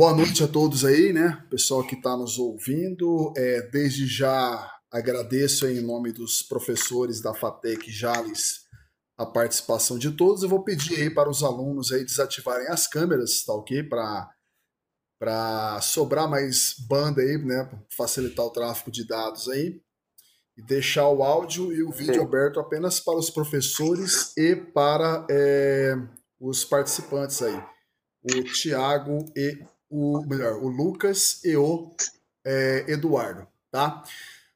Boa noite a todos aí, né? Pessoal que está nos ouvindo. É, desde já agradeço em nome dos professores da FATEC Jales a participação de todos. Eu vou pedir aí para os alunos aí desativarem as câmeras, tá ok? Para para sobrar mais banda aí, né? Facilitar o tráfego de dados aí. E deixar o áudio e o vídeo aberto apenas para os professores e para é, os participantes aí. O Tiago e o melhor, o Lucas e o é, Eduardo, tá?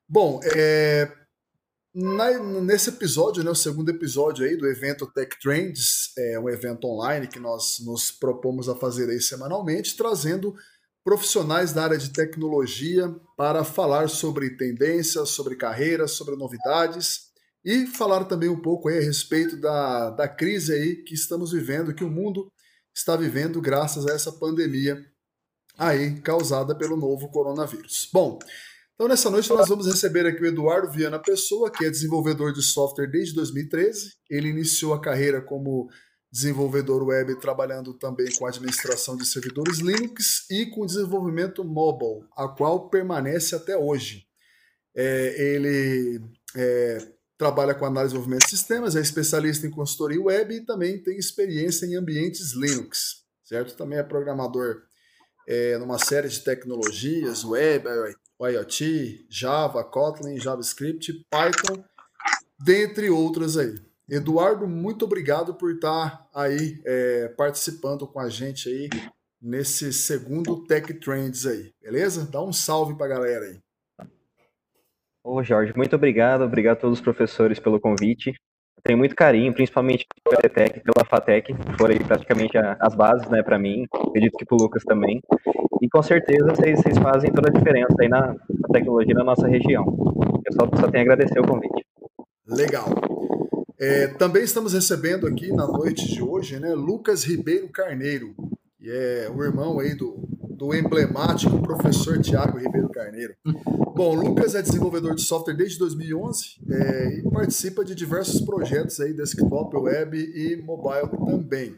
Bom, é, na, nesse episódio, né, o segundo episódio aí do evento Tech Trends, é um evento online que nós nos propomos a fazer aí semanalmente, trazendo profissionais da área de tecnologia para falar sobre tendências, sobre carreiras, sobre novidades e falar também um pouco aí a respeito da, da crise aí que estamos vivendo, que o mundo está vivendo graças a essa pandemia aí causada pelo novo coronavírus. Bom, então nessa noite nós vamos receber aqui o Eduardo Viana Pessoa, que é desenvolvedor de software desde 2013. Ele iniciou a carreira como desenvolvedor web, trabalhando também com administração de servidores Linux e com desenvolvimento mobile, a qual permanece até hoje. É, ele é, trabalha com análise de desenvolvimento de sistemas, é especialista em consultoria web e também tem experiência em ambientes Linux, certo? Também é programador é, numa série de tecnologias, web, IoT, Java, Kotlin, JavaScript, Python, dentre outras aí. Eduardo, muito obrigado por estar aí é, participando com a gente aí nesse segundo Tech Trends aí, beleza? Dá um salve para a galera aí. Ô Jorge, muito obrigado, obrigado a todos os professores pelo convite tenho muito carinho, principalmente pela ETEC, pela FATEC, foram aí praticamente as bases, né, para mim, acredito que para o Lucas também. E com certeza vocês, vocês, fazem toda a diferença aí na, na tecnologia na nossa região. Eu só, só tenho a agradecer o convite. Legal. É, também estamos recebendo aqui na noite de hoje, né, Lucas Ribeiro Carneiro, que é o irmão aí do, do emblemático professor Tiago Ribeiro Carneiro. Bom, Lucas é desenvolvedor de software desde 2011 é, e participa de diversos projetos aí, desktop, web e mobile também.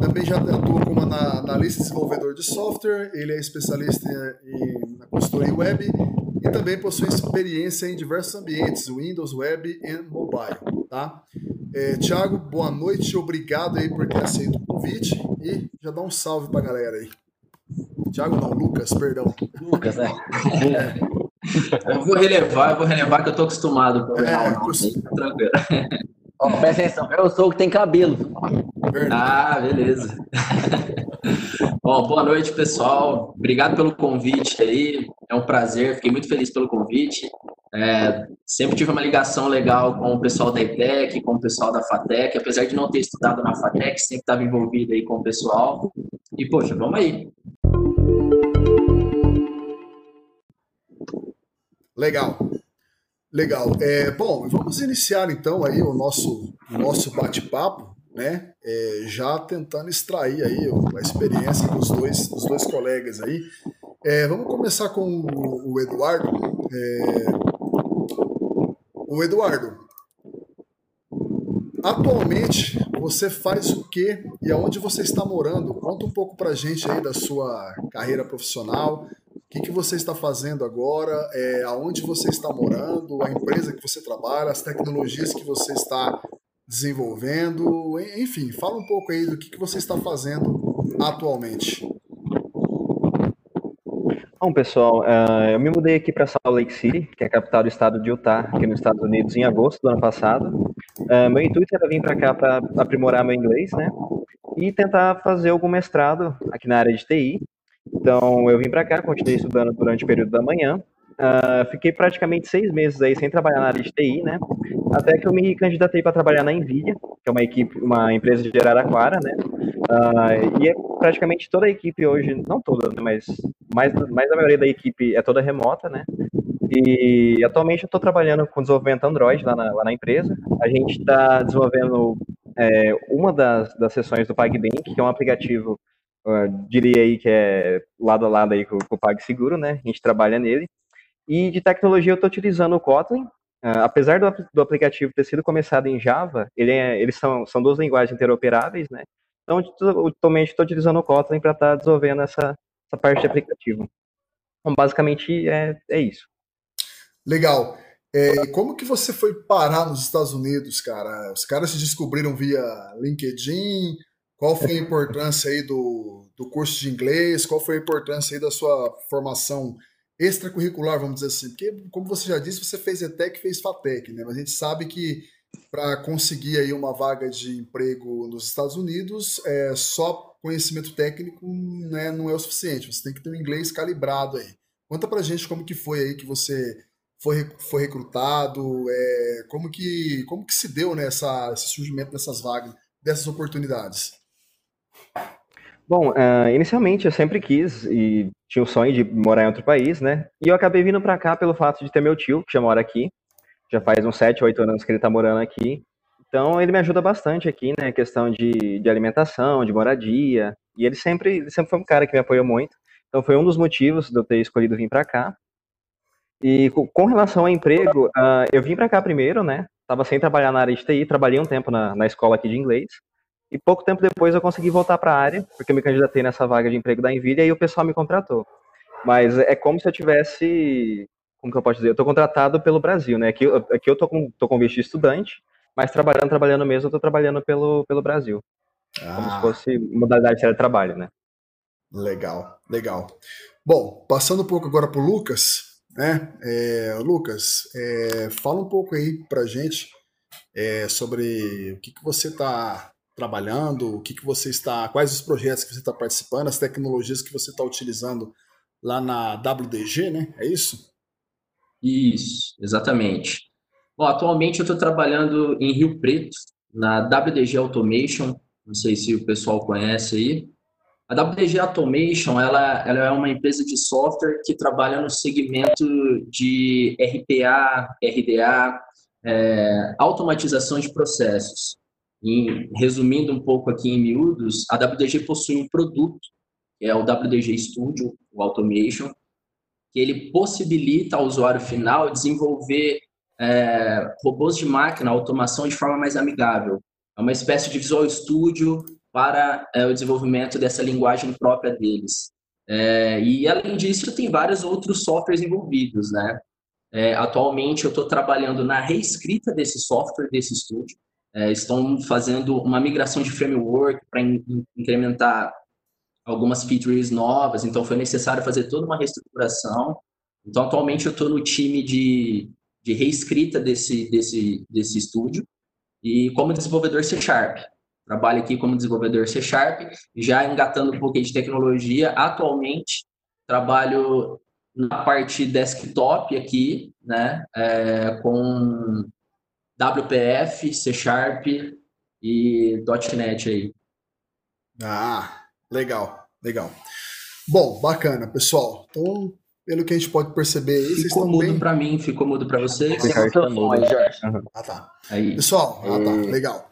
Também já atua como analista desenvolvedor de software, ele é especialista em, na consultoria web e também possui experiência em diversos ambientes, Windows, web e mobile. Tá? É, Tiago, boa noite, obrigado aí por ter aceito o convite e já dá um salve para a galera aí. Tiago não, Lucas, perdão. Lucas, né? É. Eu vou relevar, eu vou relevar que eu tô acostumado com é, não, não, tranquilo. Ó, presta atenção, eu sou o que tem cabelo. Ah, beleza. Bom, boa noite, pessoal. Obrigado pelo convite aí. É um prazer, fiquei muito feliz pelo convite. É, sempre tive uma ligação legal com o pessoal da ETEC, com o pessoal da FATEC, apesar de não ter estudado na FATEC, sempre estava envolvido aí com o pessoal. E, poxa, vamos aí. Legal. Legal. É, bom, vamos iniciar então aí o nosso, nosso bate-papo, né? É, já tentando extrair aí a experiência dos dois, dos dois colegas aí. É, vamos começar com o, o Eduardo. É, o Eduardo, atualmente você faz o que e aonde você está morando? Conta um pouco pra gente aí da sua carreira profissional, o que, que você está fazendo agora? É, aonde você está morando? A empresa que você trabalha? As tecnologias que você está desenvolvendo? Enfim, fala um pouco aí do que, que você está fazendo atualmente. Bom, pessoal, uh, eu me mudei aqui para Salt Lake City, que é a capital do estado de Utah, aqui nos Estados Unidos, em agosto do ano passado. Uh, meu intuito era vir para cá para aprimorar meu inglês, né? E tentar fazer algum mestrado aqui na área de TI. Então, eu vim para cá, continuei estudando durante o período da manhã. Uh, fiquei praticamente seis meses aí sem trabalhar na área de TI, né? Até que eu me candidatei para trabalhar na Nvidia, que é uma equipe, uma empresa de Araraquara, né? Uh, e é praticamente toda a equipe hoje, não toda, né, mas mais, mais a maioria da equipe é toda remota, né? E atualmente eu estou trabalhando com desenvolvimento Android lá na, lá na empresa. A gente está desenvolvendo é, uma das, das do PagBank, que é um aplicativo diria aí que é lado a lado aí com, com o PagSeguro, né? A gente trabalha nele. E de tecnologia eu estou utilizando o Kotlin. Uh, apesar do, do, aplicativo ter sido começado em Java, ele é, eles são, são duas linguagens interoperáveis, né? Então, atualmente estou utilizando o Kotlin para estar tá desenvolvendo essa, essa parte de aplicativo. Então, basicamente, é, é isso. Legal. É, como que você foi parar nos Estados Unidos, cara? Os caras se descobriram via LinkedIn? Qual foi a importância aí do, do curso de inglês? Qual foi a importância aí da sua formação extracurricular, vamos dizer assim? Porque, como você já disse, você fez ETEC fez FATEC, né? Mas a gente sabe que para conseguir aí uma vaga de emprego nos Estados Unidos, é, só conhecimento técnico né, não é o suficiente. Você tem que ter um inglês calibrado aí. Conta pra gente como que foi aí que você foi, foi recrutado, é, como, que, como que se deu né, esse surgimento dessas vagas, dessas oportunidades? Bom, uh, inicialmente eu sempre quis e tinha o sonho de morar em outro país, né? E eu acabei vindo para cá pelo fato de ter meu tio, que já mora aqui. Já faz uns 7, 8 anos que ele tá morando aqui. Então ele me ajuda bastante aqui, né? Questão de, de alimentação, de moradia. E ele sempre, ele sempre foi um cara que me apoiou muito. Então foi um dos motivos de eu ter escolhido vir para cá. E com relação ao emprego, uh, eu vim para cá primeiro, né? Tava sem trabalhar na área de TI, trabalhei um tempo na, na escola aqui de inglês. E pouco tempo depois eu consegui voltar para a área, porque eu me candidatei nessa vaga de emprego da Nvidia e o pessoal me contratou. Mas é como se eu tivesse, como que eu posso dizer, eu estou contratado pelo Brasil, né? Aqui, aqui eu tô com, tô com visto de estudante, mas trabalhando, trabalhando mesmo, eu estou trabalhando pelo, pelo Brasil. Ah. Como se ah. fosse modalidade de trabalho, né? Legal, legal. Bom, passando um pouco agora para o Lucas, né? É, Lucas, é, fala um pouco aí para gente é, sobre o que, que você está trabalhando, o que, que você está, quais os projetos que você está participando, as tecnologias que você está utilizando lá na WDG, né? É isso? Isso, exatamente. Bom, atualmente eu estou trabalhando em Rio Preto, na WDG Automation, não sei se o pessoal conhece aí. A WDG Automation ela, ela é uma empresa de software que trabalha no segmento de RPA, RDA, é, automatização de processos. E, resumindo um pouco aqui em miúdos, a WDG possui um produto, que é o WDG Studio, o Automation, ele possibilita ao usuário final desenvolver é, robôs de máquina, automação de forma mais amigável. É uma espécie de Visual Studio para é, o desenvolvimento dessa linguagem própria deles. É, e além disso, tem vários outros softwares envolvidos, né? É, atualmente eu estou trabalhando na reescrita desse software, desse estúdio. É, estão fazendo uma migração de framework para in incrementar algumas features novas, então foi necessário fazer toda uma reestruturação. Então, atualmente eu estou no time de, de reescrita desse, desse, desse estúdio e como desenvolvedor C Sharp. Trabalho aqui como desenvolvedor C Sharp, já engatando um pouquinho de tecnologia. Atualmente, trabalho na parte desktop aqui, né, é, com WPF, C Sharp e .NET aí. Ah, legal, legal. Bom, bacana, pessoal. Então, pelo que a gente pode perceber aí, ficou vocês estão mudo bem... para mim, ficou mudo para vocês. Ah, tá. Aí. Pessoal, ah, tá, legal.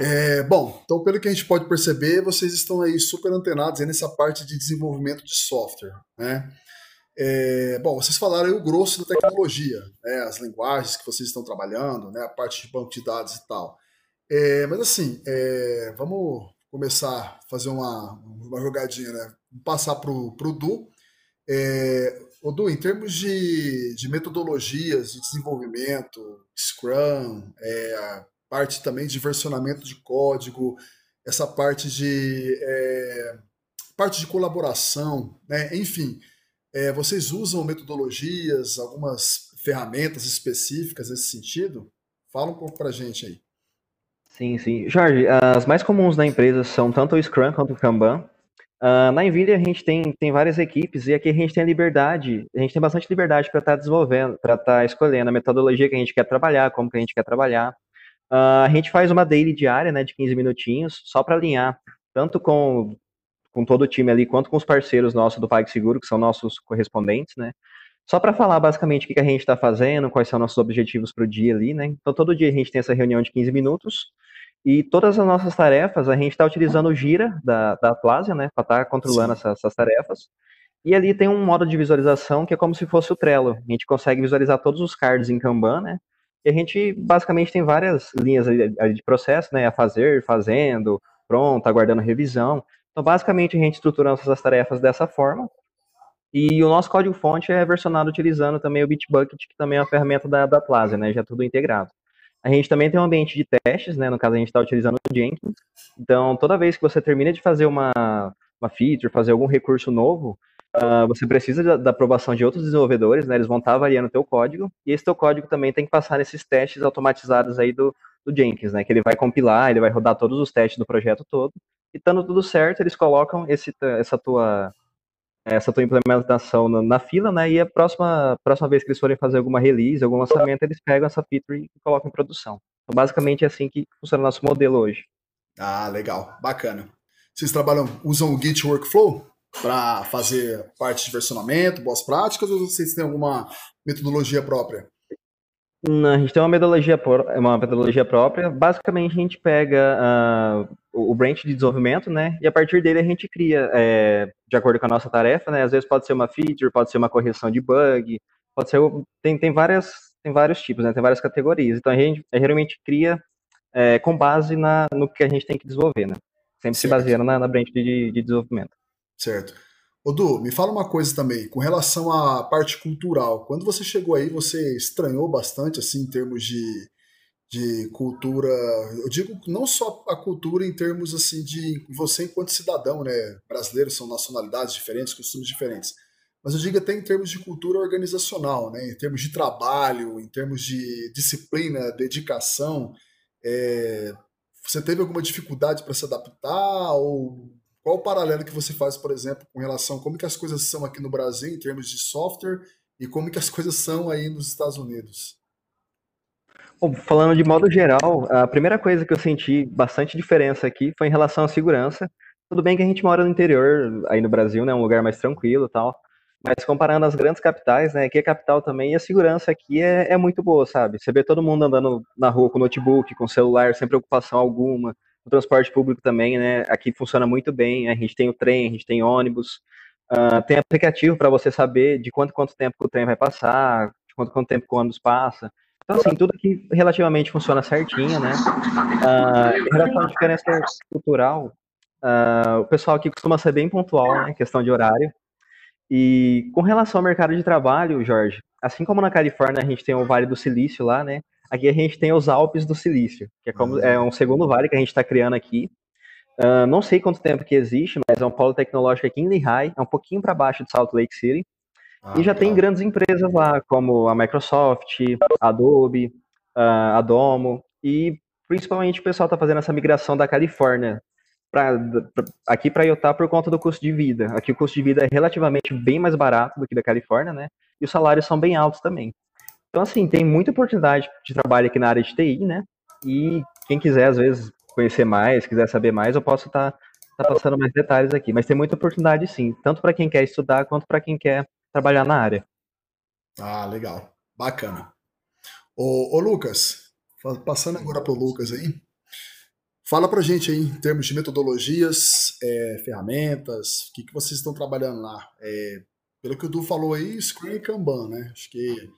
É, bom, então pelo que a gente pode perceber, vocês estão aí super antenados aí nessa parte de desenvolvimento de software, né? É, bom, vocês falaram aí o grosso da tecnologia, né? As linguagens que vocês estão trabalhando, né? A parte de banco de dados e tal. É, mas assim, é, vamos começar a fazer uma, uma jogadinha, né? Passar para o Du. É, Du, em termos de, de metodologias de desenvolvimento, Scrum, é, parte também de versionamento de código, essa parte de é, parte de colaboração, né? enfim, é, vocês usam metodologias, algumas ferramentas específicas nesse sentido? Fala um pouco para gente aí. Sim, sim. Jorge, as mais comuns na empresa são tanto o Scrum quanto o Kanban. Uh, na Nvidia a gente tem, tem várias equipes e aqui a gente tem a liberdade, a gente tem bastante liberdade para estar tá desenvolvendo, para estar tá escolhendo a metodologia que a gente quer trabalhar, como que a gente quer trabalhar. Uh, a gente faz uma daily diária, né, de 15 minutinhos, só para alinhar, tanto com, com todo o time ali, quanto com os parceiros nossos do PagSeguro, que são nossos correspondentes, né, só para falar basicamente o que a gente está fazendo, quais são nossos objetivos para o dia ali, né, então todo dia a gente tem essa reunião de 15 minutos, e todas as nossas tarefas, a gente está utilizando o Gira da, da né, para estar tá controlando essas, essas tarefas, e ali tem um modo de visualização que é como se fosse o Trello. A gente consegue visualizar todos os cards em Kanban, né? E a gente basicamente tem várias linhas de processo, né? A fazer, fazendo, pronto, aguardando revisão. Então, basicamente, a gente estrutura nossas tarefas dessa forma. E o nosso código-fonte é versionado utilizando também o Bitbucket, que também é uma ferramenta da, da Atlassian, né? Já tudo integrado. A gente também tem um ambiente de testes, né? No caso, a gente está utilizando o Jenkins. Então, toda vez que você termina de fazer uma, uma feature, fazer algum recurso novo, uh, você precisa da, da, aprovação de outros desenvolvedores, né? Eles vão estar tá avaliando o teu código. E esse teu código também tem que passar nesses testes automatizados aí do, do Jenkins, né? Que ele vai compilar, ele vai rodar todos os testes do projeto todo. E estando tudo certo, eles colocam esse, essa tua essa tua implementação na, na, fila, né? E a próxima, próxima vez que eles forem fazer alguma release, algum lançamento, eles pegam essa feature e colocam em produção. Então, basicamente é assim que funciona o nosso modelo hoje. Ah, legal, bacana. Vocês trabalham, usam o Git Workflow para fazer parte de versionamento, boas práticas, ou vocês têm alguma metodologia própria? Não, a gente tem uma metodologia, uma metodologia própria. Basicamente, a gente pega uh, o branch de desenvolvimento, né? E a partir dele a gente cria, é, de acordo com a nossa tarefa, né? Às vezes pode ser uma feature, pode ser uma correção de bug, pode ser tem, tem várias tem vários tipos, né? Tem várias categorias. Então a gente geralmente cria é, com base na, no que a gente tem que desenvolver, né? Sempre certo. se baseando na, na branch de, de desenvolvimento. Certo. Odu, me fala uma coisa também, com relação à parte cultural. Quando você chegou aí, você estranhou bastante, assim, em termos de, de cultura. Eu digo não só a cultura em termos, assim, de você enquanto cidadão, né? Brasileiros são nacionalidades diferentes, costumes diferentes. Mas eu digo até em termos de cultura organizacional, né? Em termos de trabalho, em termos de disciplina, dedicação. É... Você teve alguma dificuldade para se adaptar ou qual o paralelo que você faz, por exemplo, com relação a como que as coisas são aqui no Brasil em termos de software e como que as coisas são aí nos Estados Unidos? Bom, falando de modo geral, a primeira coisa que eu senti bastante diferença aqui foi em relação à segurança. Tudo bem que a gente mora no interior, aí no Brasil, né, um lugar mais tranquilo tal, mas comparando as grandes capitais, né, aqui é capital também, e a segurança aqui é, é muito boa, sabe? Você vê todo mundo andando na rua com notebook, com celular, sem preocupação alguma, o transporte público também, né? Aqui funciona muito bem. A gente tem o trem, a gente tem ônibus, uh, tem aplicativo para você saber de quanto quanto tempo o trem vai passar, de quanto quanto tempo o ônibus passa. Então, assim, tudo aqui relativamente funciona certinho, né? Uh, em relação à diferença cultural, uh, o pessoal aqui costuma ser bem pontual, né? Questão de horário. E com relação ao mercado de trabalho, Jorge, assim como na Califórnia a gente tem o Vale do Silício lá, né? Aqui a gente tem os Alpes do Silício, que é, como, é um segundo vale que a gente está criando aqui. Uh, não sei quanto tempo que existe, mas é um polo tecnológico aqui em Lehigh, é um pouquinho para baixo de Salt Lake City. Ah, e já tem grandes empresas lá, como a Microsoft, a Adobe, uh, a Domo, e principalmente o pessoal está fazendo essa migração da Califórnia pra, pra aqui para Utah por conta do custo de vida. Aqui o custo de vida é relativamente bem mais barato do que da Califórnia, né? E os salários são bem altos também. Então, assim, tem muita oportunidade de trabalho aqui na área de TI, né? E quem quiser, às vezes, conhecer mais, quiser saber mais, eu posso estar tá, tá passando mais detalhes aqui. Mas tem muita oportunidade, sim, tanto para quem quer estudar quanto para quem quer trabalhar na área. Ah, legal. Bacana. Ô, ô Lucas, passando agora para o Lucas aí, fala para gente aí em termos de metodologias, é, ferramentas, o que, que vocês estão trabalhando lá. É, pelo que o Du falou aí, Scrum e Kanban, né? Acho que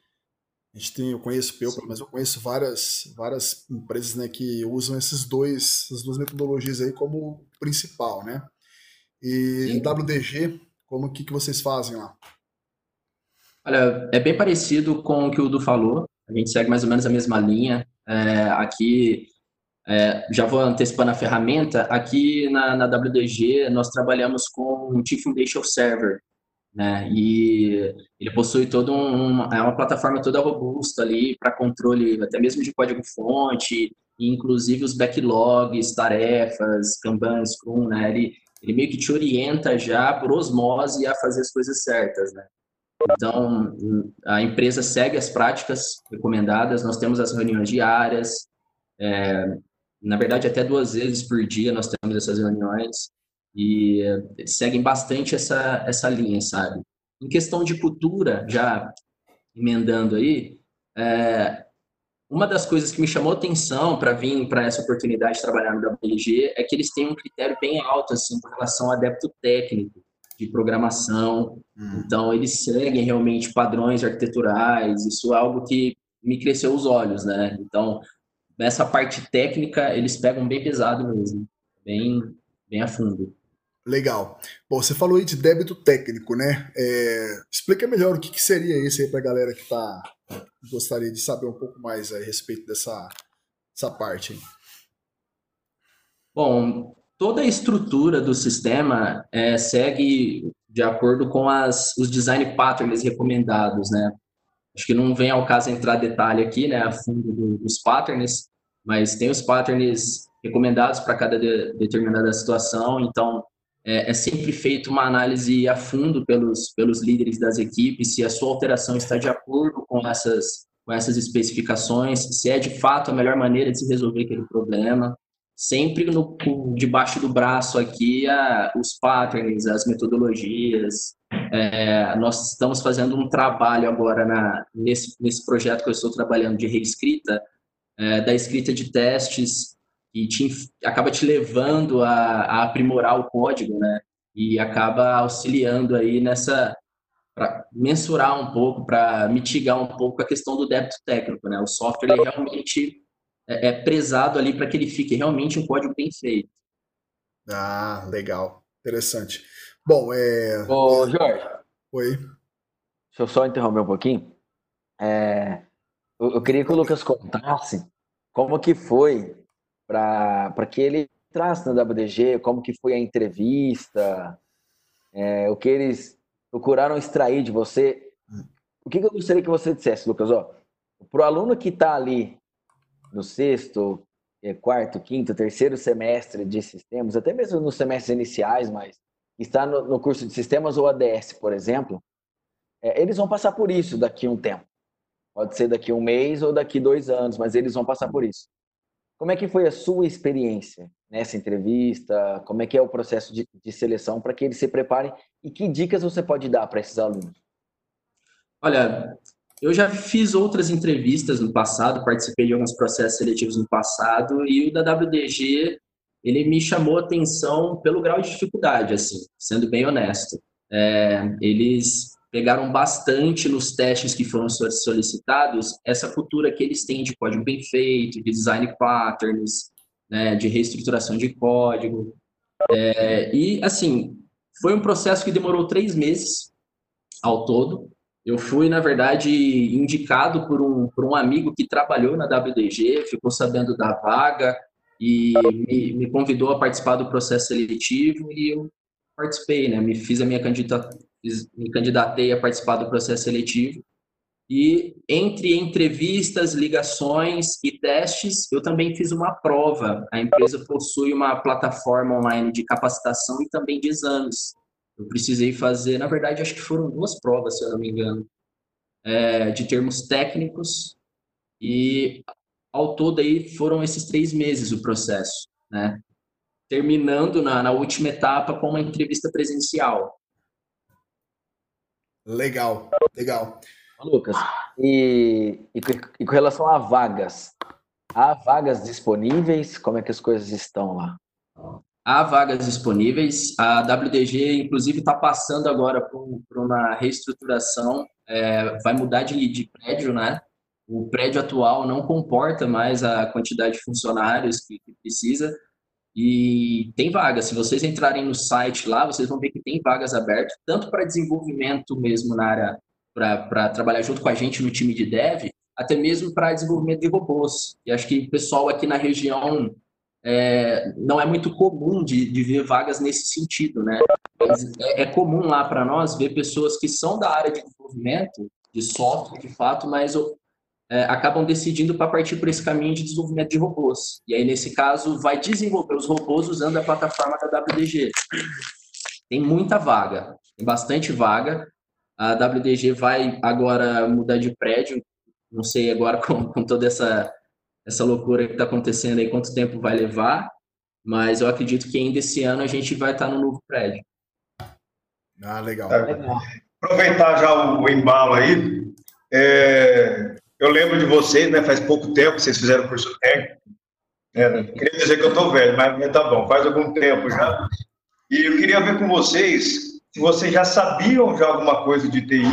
a gente tem, eu conheço Peu, mas eu conheço várias, várias empresas né, que usam esses dois, essas duas metodologias aí como principal, né? E Sim. WDG, como que, que vocês fazem lá? Olha, é bem parecido com o que o Du falou. A gente segue mais ou menos a mesma linha. É, aqui, é, já vou antecipando a ferramenta. Aqui na, na WDG, nós trabalhamos com o Chief Foundation Server, né? E ele possui toda um, é uma plataforma toda robusta ali para controle até mesmo de código-fonte, inclusive os backlogs, tarefas, Kanban, Scrum, né? Ele, ele meio que te orienta já por osmose a fazer as coisas certas, né? Então, a empresa segue as práticas recomendadas, nós temos as reuniões diárias, é, na verdade, até duas vezes por dia nós temos essas reuniões, e seguem bastante essa, essa linha, sabe? Em questão de cultura, já emendando aí, é, uma das coisas que me chamou atenção para vir para essa oportunidade de trabalhar no WLG é que eles têm um critério bem alto assim com relação ao adepto técnico de programação. Hum. Então eles seguem realmente padrões arquiteturais. Isso é algo que me cresceu os olhos, né? Então nessa parte técnica eles pegam bem pesado mesmo, bem bem a fundo. Legal. Bom, você falou aí de débito técnico, né? É, explica melhor o que, que seria esse aí para a galera que tá, gostaria de saber um pouco mais a respeito dessa, dessa parte. Aí. Bom, toda a estrutura do sistema é, segue de acordo com as, os design patterns recomendados, né? Acho que não vem ao caso entrar detalhe aqui, né, a fundo do, dos patterns, mas tem os patterns recomendados para cada de, determinada situação, então é, é, sempre feito uma análise a fundo pelos, pelos líderes das equipes, se a sua alteração está de acordo com essas, com essas especificações, se é de fato a melhor maneira de se resolver aquele problema sempre no, debaixo do braço aqui a, os patterns, as metodologias. É, nós estamos fazendo um trabalho agora na, nesse, nesse projeto que eu estou trabalhando de reescrita, é, da escrita de testes, e te, acaba te levando a, a aprimorar o código, né? E acaba auxiliando aí nessa para mensurar um pouco, para mitigar um pouco a questão do débito técnico, né? O software ele realmente é, é prezado ali para que ele fique realmente um código bem feito. Ah, legal. Interessante. Bom, é. Ô, Jorge. Oi. Deixa eu só interromper um pouquinho. É, eu, eu, queria que o Lucas contasse como que foi para que ele entrasse na WDG, como que foi a entrevista, é, o que eles procuraram extrair de você. O que, que eu gostaria que você dissesse, Lucas? Para o aluno que está ali no sexto, eh, quarto, quinto, terceiro semestre de sistemas, até mesmo nos semestres iniciais, mas está no, no curso de sistemas ou ADS, por exemplo, é, eles vão passar por isso daqui a um tempo. Pode ser daqui a um mês ou daqui a dois anos, mas eles vão passar por isso. Como é que foi a sua experiência nessa entrevista? Como é que é o processo de, de seleção para que eles se preparem? E que dicas você pode dar para esses alunos? Olha, eu já fiz outras entrevistas no passado, participei de alguns processos seletivos no passado, e o da WDG, ele me chamou atenção pelo grau de dificuldade, assim, sendo bem honesto. É, eles pegaram bastante nos testes que foram solicitados essa cultura que eles têm de código bem feito, de design patterns, né, de reestruturação de código. É, e, assim, foi um processo que demorou três meses ao todo, eu fui, na verdade, indicado por um, por um amigo que trabalhou na WDG, ficou sabendo da vaga e me, me convidou a participar do processo seletivo e eu participei, né? Me fiz a minha candidata, me candidatei a participar do processo seletivo. E entre entrevistas, ligações e testes, eu também fiz uma prova. A empresa possui uma plataforma online de capacitação e também de exames. Eu precisei fazer, na verdade, acho que foram duas provas, se eu não me engano, é, de termos técnicos e ao todo aí foram esses três meses o processo, né? Terminando na, na última etapa com uma entrevista presencial. Legal, legal. Lucas, e, e, e com relação a vagas, há vagas disponíveis? Como é que as coisas estão lá? Há vagas disponíveis. A WDG, inclusive, está passando agora por, por, uma reestruturação, é, vai mudar de, de prédio, né? O prédio atual não comporta mais a quantidade de funcionários que, que precisa e tem vagas. Se vocês entrarem no site lá, vocês vão ver que tem vagas abertas, tanto para desenvolvimento mesmo na área, para trabalhar junto com a gente no time de dev, até mesmo para desenvolvimento de robôs. E acho que o pessoal aqui na região é, não é muito comum de, de, ver vagas nesse sentido, né? É, é comum lá para nós ver pessoas que são da área de desenvolvimento, de software, de fato, mas é, acabam decidindo para partir por esse caminho de desenvolvimento de robôs. E aí, nesse caso, vai desenvolver os robôs usando a plataforma da WDG. Tem muita vaga, tem bastante vaga. A WDG vai agora mudar de prédio, não sei agora com, com toda essa essa loucura que está acontecendo aí, quanto tempo vai levar, mas eu acredito que ainda esse ano a gente vai estar tá no novo prédio. Ah, legal. É, aproveitar já o, o embalo aí, é, eu lembro de vocês, né, faz pouco tempo que vocês fizeram curso técnico, é, queria dizer que eu estou velho, mas, tá bom, faz algum tempo já. E eu queria ver com vocês se vocês já sabiam já alguma coisa de TI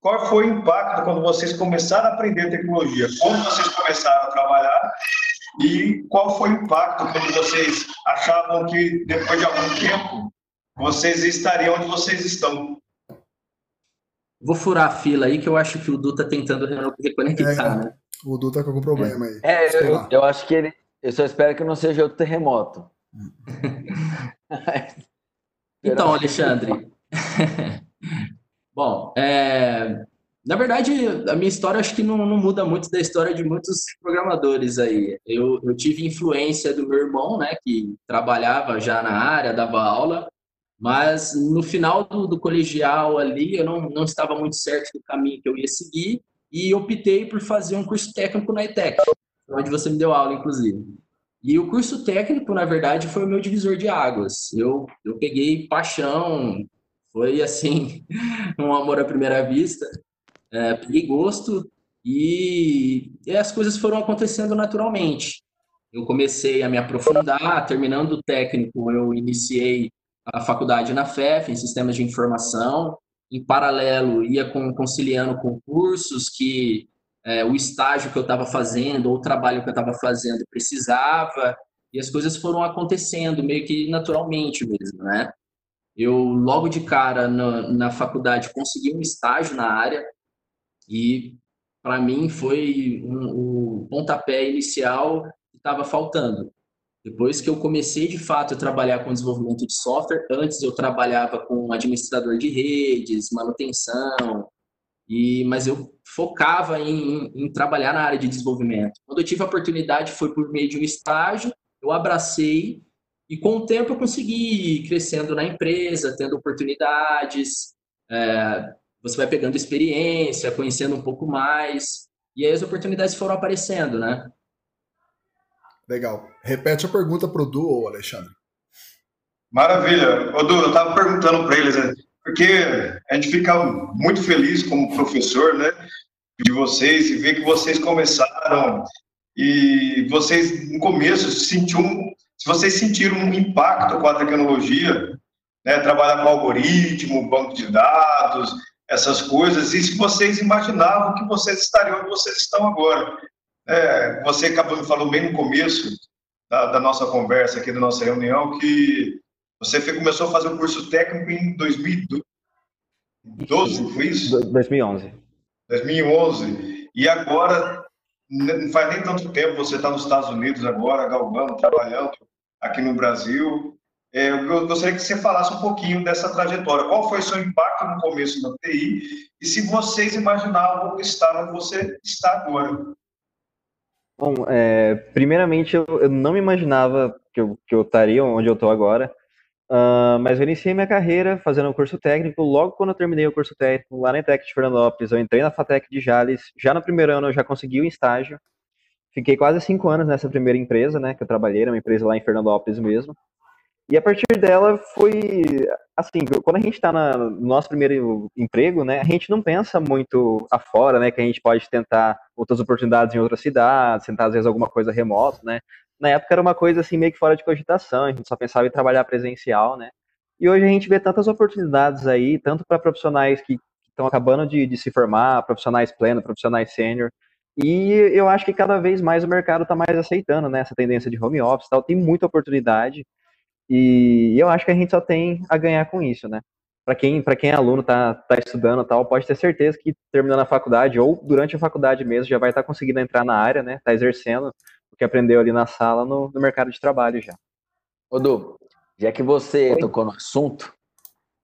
qual foi o impacto quando vocês começaram a aprender tecnologia? Como vocês começaram a trabalhar? E qual foi o impacto quando vocês achavam que, depois de algum tempo, vocês estariam onde vocês estão. Vou furar a fila aí, que eu acho que o Du tá tentando reconectar, é, né? O Du tá com algum problema aí. É, eu, eu, acho que ele. Eu só espero que não seja outro terremoto. então, Alexandre. Bom, é, na verdade, a minha história acho que não, não, muda muito da história de muitos programadores aí. Eu, eu tive influência do meu irmão, né, que trabalhava já na área, dava aula, mas no final do, do colegial ali, eu não, não estava muito certo do caminho que eu ia seguir e optei por fazer um curso técnico na ETEC, onde você me deu aula, inclusive. E o curso técnico, na verdade, foi o meu divisor de águas. Eu, eu peguei paixão, foi assim, um amor à primeira vista. É, peguei gosto e, e as coisas foram acontecendo naturalmente. Eu comecei a me aprofundar, terminando o técnico, eu iniciei a faculdade na FEF, em Sistemas de Informação. Em paralelo, ia conciliando com cursos que é, o estágio que eu estava fazendo ou o trabalho que eu estava fazendo precisava, e as coisas foram acontecendo meio que naturalmente mesmo, né? Eu, logo de cara, na, na faculdade, consegui um estágio na área, e para mim foi um, o pontapé inicial que estava faltando. Depois que eu comecei de fato a trabalhar com desenvolvimento de software, antes eu trabalhava com administrador de redes, manutenção, e mas eu focava em, em, em, trabalhar na área de desenvolvimento. Quando eu tive a oportunidade foi por meio de um estágio, eu abracei e com o tempo eu consegui ir crescendo na empresa, tendo oportunidades. É, você vai pegando experiência, conhecendo um pouco mais, e aí as oportunidades foram aparecendo, né? Legal. Repete a pergunta para o Du, Alexandre. Maravilha. Ô, Du, eu estava perguntando para eles, né? porque a gente fica muito feliz como professor, né, de vocês e ver que vocês começaram e vocês no começo sentiam, se vocês sentiram um impacto com a tecnologia, né, trabalhar com algoritmo, banco de dados, essas coisas, e se vocês imaginavam que vocês estariam onde vocês estão agora. É, você acabou me falando bem no começo da, da, nossa conversa aqui, da nossa reunião, que você começou a fazer o um curso técnico em 2012, foi isso? 2011. 2011. E agora, não faz nem tanto tempo, você está nos Estados Unidos agora, galgando, trabalhando aqui no Brasil. É, eu gostaria que você falasse um pouquinho dessa trajetória. Qual foi o seu impacto no começo da TI e se vocês imaginavam estar onde você está agora? Bom, é, primeiramente eu, eu, não me imaginava que eu, que eu estaria onde eu estou agora, uh, mas eu iniciei minha carreira fazendo um curso técnico. Logo quando eu terminei o curso técnico lá na ETEC de Fernandópolis, eu entrei na FATEC de Jales. Já no primeiro ano eu já consegui o um estágio. Fiquei quase cinco anos nessa primeira empresa, né, que eu trabalhei, era uma empresa lá em Fernandópolis mesmo. E a partir dela foi assim, quando a gente está no nosso primeiro emprego, né, a gente não pensa muito afora, né, que a gente pode tentar outras oportunidades em outras cidades, tentar às vezes alguma coisa remota, né. Na época era uma coisa assim meio que fora de cogitação, a gente só pensava em trabalhar presencial, né. E hoje a gente vê tantas oportunidades aí, tanto para profissionais que estão acabando de, de, se formar, profissionais plenos, profissionais sênior, e eu acho que cada vez mais o mercado está mais aceitando, né, essa tendência de home office, tal, tem muita oportunidade. E eu acho que a gente só tem a ganhar com isso, né? Para quem, quem é aluno, tá, tá estudando tal, pode ter certeza que terminando a faculdade ou durante a faculdade mesmo já vai estar tá conseguindo entrar na área, né? Tá exercendo o que aprendeu ali na sala no, no mercado de trabalho já. Odu, já que você Oi? tocou no assunto,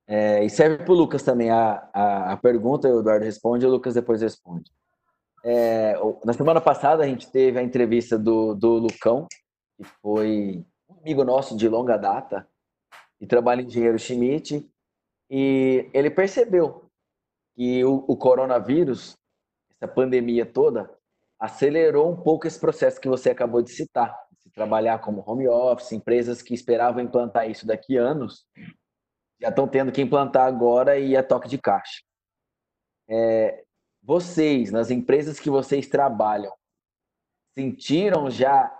é, e serve para o Lucas também a, a, a, pergunta, o Eduardo responde e o Lucas depois responde. É, na semana passada a gente teve a entrevista do, do Lucão, que foi amigo nosso de longa data e trabalha em engenheiro Schmidt e ele percebeu que o, o coronavírus, essa pandemia toda, acelerou um pouco esse processo que você acabou de citar, de trabalhar como home office, empresas que esperavam implantar isso daqui a anos, já estão tendo que implantar agora e a toque de caixa. É, vocês, nas empresas que vocês trabalham, sentiram já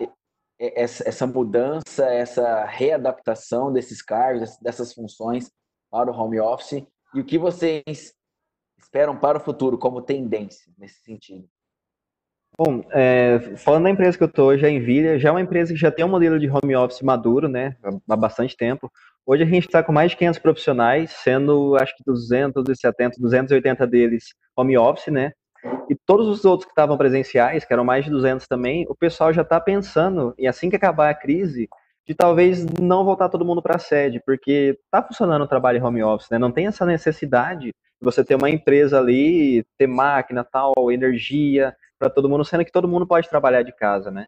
essa mudança, essa readaptação desses cargos, dessas funções para o home office e o que vocês esperam para o futuro como tendência nesse sentido? Bom, é, falando da empresa que eu estou hoje, a Nvidia, já é uma empresa que já tem um modelo de home office maduro, né, há bastante tempo. Hoje a gente está com mais de 500 profissionais, sendo acho que 270, 280 deles home office, né? E todos os outros que estavam presenciais, que eram mais de 200 também, o pessoal já está pensando, e assim que acabar a crise, de talvez não voltar todo mundo para a sede, porque está funcionando o trabalho em home office, né? Não tem essa necessidade de você ter uma empresa ali, ter máquina, tal, energia para todo mundo, sendo que todo mundo pode trabalhar de casa, né?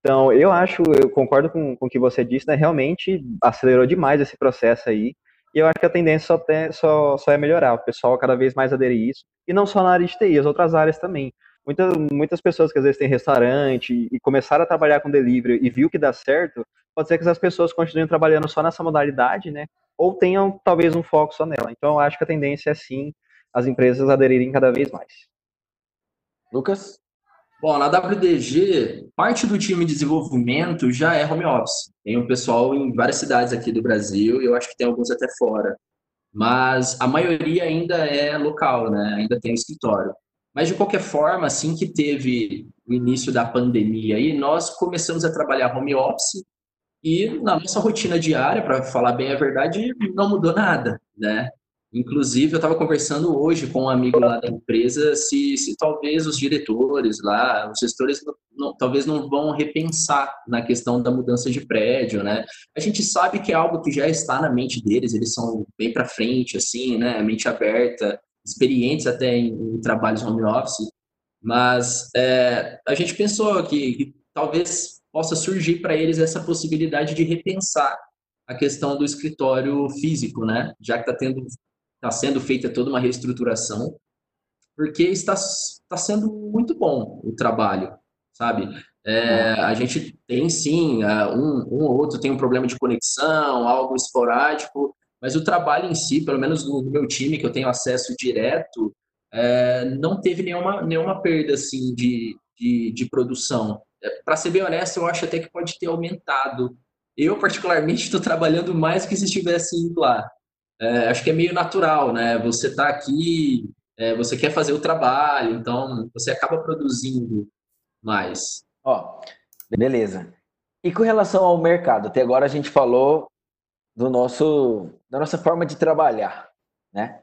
Então, eu acho, eu concordo com, com o que você disse, né? Realmente acelerou demais esse processo aí. E eu acho que a tendência só, tem, só, só é melhorar, o pessoal cada vez mais aderir isso. E não só na área de TI, as outras áreas também. Muitas, muitas pessoas que às vezes têm restaurante e começaram a trabalhar com delivery e viu que dá certo, pode ser que essas pessoas continuem trabalhando só nessa modalidade, né? Ou tenham talvez um foco só nela. Então, eu acho que a tendência é sim as empresas aderirem cada vez mais. Lucas? Bom, na WDG, parte do time de desenvolvimento já é home office. Tem um pessoal em várias cidades aqui do Brasil e eu acho que tem alguns até fora. Mas a maioria ainda é local, né? Ainda tem escritório. Mas de qualquer forma, assim que teve o início da pandemia aí, nós começamos a trabalhar home office e na nossa rotina diária, para falar bem a verdade, não mudou nada, né? Inclusive, eu estava conversando hoje com um amigo lá da empresa se, se talvez os diretores lá, os gestores, não, talvez não vão repensar na questão da mudança de prédio, né? A gente sabe que é algo que já está na mente deles, eles são bem para frente, assim, né? Mente aberta, experientes até em, em trabalhos home office, mas é, a gente pensou que, que talvez possa surgir para eles essa possibilidade de repensar a questão do escritório físico, né? Já que está tendo está sendo feita toda uma reestruturação, porque está, está sendo muito bom o trabalho, sabe? É, a gente tem sim, é, um, um ou outro tem um problema de conexão, algo esporádico, mas o trabalho em si, pelo menos no, meu time, que eu tenho acesso direto, é, não teve nenhuma, nenhuma perda assim, de, de, de produção. É, Para ser bem honesto, eu acho até que pode ter aumentado. Eu, particularmente, estou trabalhando mais que se estivesse indo lá é, acho que é meio natural, né? Você está aqui, é, você quer fazer o trabalho, então você acaba produzindo mais. Ó, beleza. E com relação ao mercado, até agora a gente falou do nosso, da nossa forma de trabalhar, né?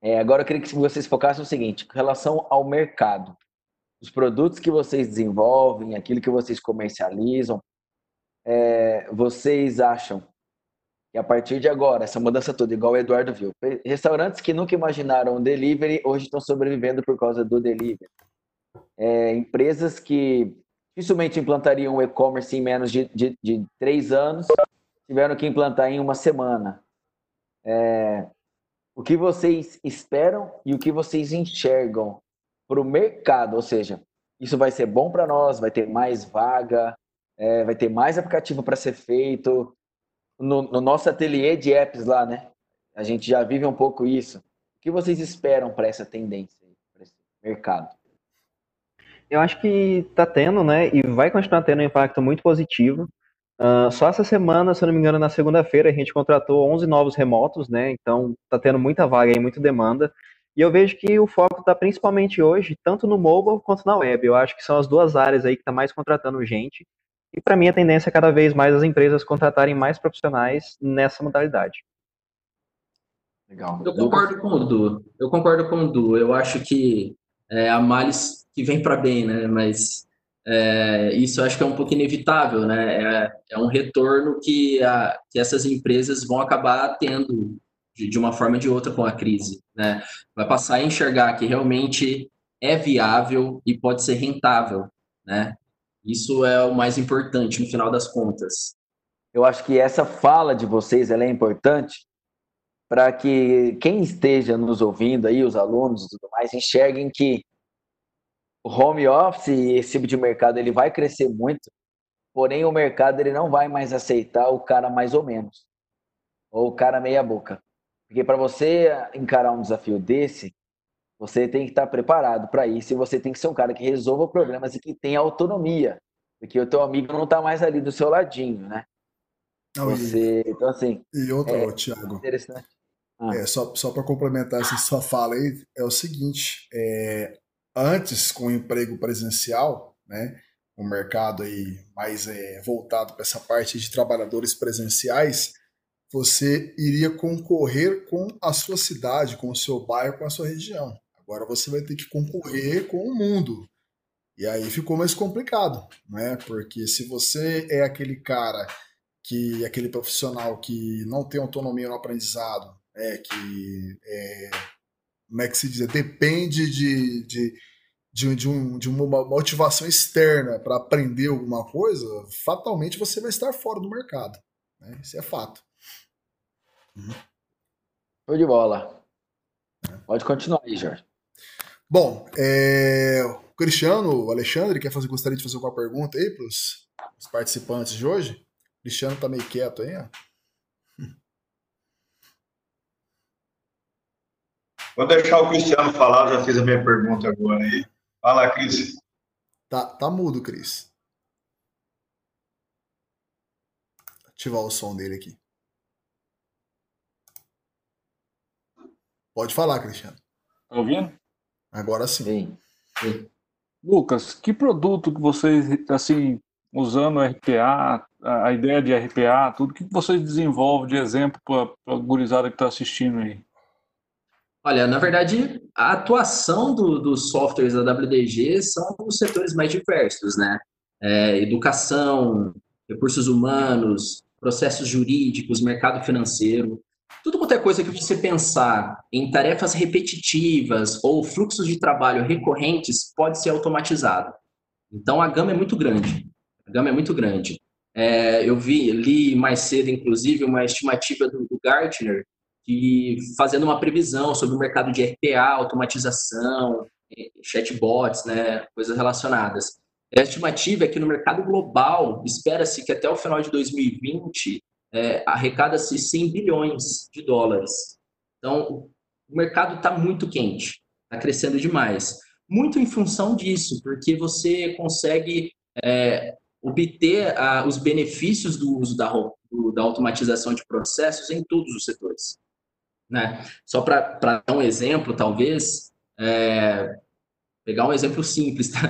É, agora eu queria que vocês focassem no seguinte, com relação ao mercado, os produtos que vocês desenvolvem, aquilo que vocês comercializam, é, vocês acham e a partir de agora, essa mudança toda, igual o Eduardo viu, restaurantes que nunca imaginaram delivery, hoje estão sobrevivendo por causa do delivery. É, empresas que dificilmente implantariam o e-commerce em menos de, de, de, três anos, tiveram que implantar em uma semana. É, o que vocês esperam e o que vocês enxergam para o mercado, ou seja, isso vai ser bom para nós, vai ter mais vaga, é, vai ter mais aplicativo para ser feito, no, no nosso ateliê de apps lá, né? A gente já vive um pouco isso. O que vocês esperam para essa tendência, para esse mercado? Eu acho que está tendo, né? E vai continuar tendo um impacto muito positivo. Uh, só essa semana, se eu não me engano, na segunda-feira, a gente contratou 11 novos remotos, né? Então, está tendo muita vaga e muita demanda. E eu vejo que o foco está principalmente hoje, tanto no mobile quanto na web. Eu acho que são as duas áreas aí que está mais contratando gente. E para mim a tendência é cada vez mais as empresas contratarem mais profissionais nessa modalidade. Legal. Eu concordo com o Du. Eu concordo com o Du. Eu acho que é a males que vem para bem, né? Mas é, isso eu acho que é um pouco inevitável, né? É, é um retorno que, a, que essas empresas vão acabar tendo de, de uma forma ou de outra com a crise, né? Vai passar a enxergar que realmente é viável e pode ser rentável, né? Isso é o mais importante no final das contas. Eu acho que essa fala de vocês é importante para que quem esteja nos ouvindo aí, os alunos e tudo mais, enxerguem que o home office e esse tipo de mercado ele vai crescer muito, porém o mercado ele não vai mais aceitar o cara mais ou menos, ou o cara meia boca. Porque para você encarar um desafio desse, você tem que estar preparado para isso e você tem que ser um cara que resolva problemas e que tenha autonomia. Porque o teu amigo não está mais ali do seu ladinho, né? Não, você, e, então, assim. E outra, é, Thiago. Interessante. Ah. É, só só para complementar essa sua fala aí, é o seguinte: é, antes, com o emprego presencial, né? O mercado aí mais é, voltado para essa parte de trabalhadores presenciais, você iria concorrer com a sua cidade, com o seu bairro, com a sua região. Agora você vai ter que concorrer com o mundo. E aí ficou mais complicado, né? Porque se você é aquele cara que aquele profissional que não tem autonomia no aprendizado, é que é, como é que se diz? Depende de, de, de, de, um, de uma motivação externa para aprender alguma coisa, fatalmente você vai estar fora do mercado. Né? Isso é fato. Uhum. Show de bola. É. Pode continuar aí, Jorge. Bom, é, o Cristiano, o Alexandre, quer fazer, gostaria de fazer alguma pergunta aí para os participantes de hoje? O Cristiano está meio quieto aí, ó. Vou deixar o Cristiano falar, já fiz a minha pergunta agora aí. Fala, Cris. Tá, tá mudo, Cris. Ativar o som dele aqui. Pode falar, Cristiano. Tá ouvindo? Agora sim. sim. sim. Lucas, que produto que vocês, assim, usando RPA, a ideia de RPA, tudo, que vocês desenvolvem de exemplo para a gurizada que está assistindo aí? Olha, na verdade, a atuação do, dos softwares da WDG são os setores mais diversos, né? É, educação, recursos humanos, processos jurídicos, mercado financeiro. Tudo quanto é coisa que você pensar em tarefas repetitivas ou fluxos de trabalho recorrentes pode ser automatizado. Então, a gama é muito grande. A gama é muito grande. É, eu vi, li mais cedo, inclusive, uma estimativa do, do Gartner e fazendo uma previsão sobre o mercado de RPA, automatização, eh, chatbots, né, coisas relacionadas. A estimativa é que no mercado global, espera-se que até o final de 2020 é, arrecada-se 100 bilhões de dólares. Então, o mercado está muito quente, está crescendo demais. Muito em função disso, porque você consegue é, obter a, os benefícios do uso da, do, da automatização de processos em todos os setores. Né? Só para dar um exemplo, talvez, é, pegar um exemplo simples, tá?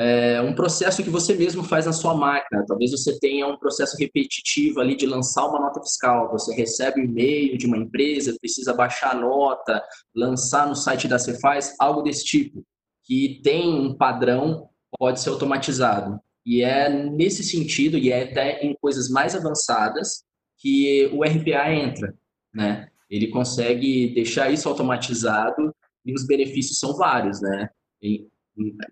É um processo que você mesmo faz na sua máquina. Talvez você tenha um processo repetitivo ali de lançar uma nota fiscal. Você recebe um e-mail de uma empresa, precisa baixar a nota, lançar no site da Cefaz, algo desse tipo, que tem um padrão, pode ser automatizado. E é nesse sentido, e é até em coisas mais avançadas, que o RPA entra, né? ele consegue deixar isso automatizado e os benefícios são vários, né?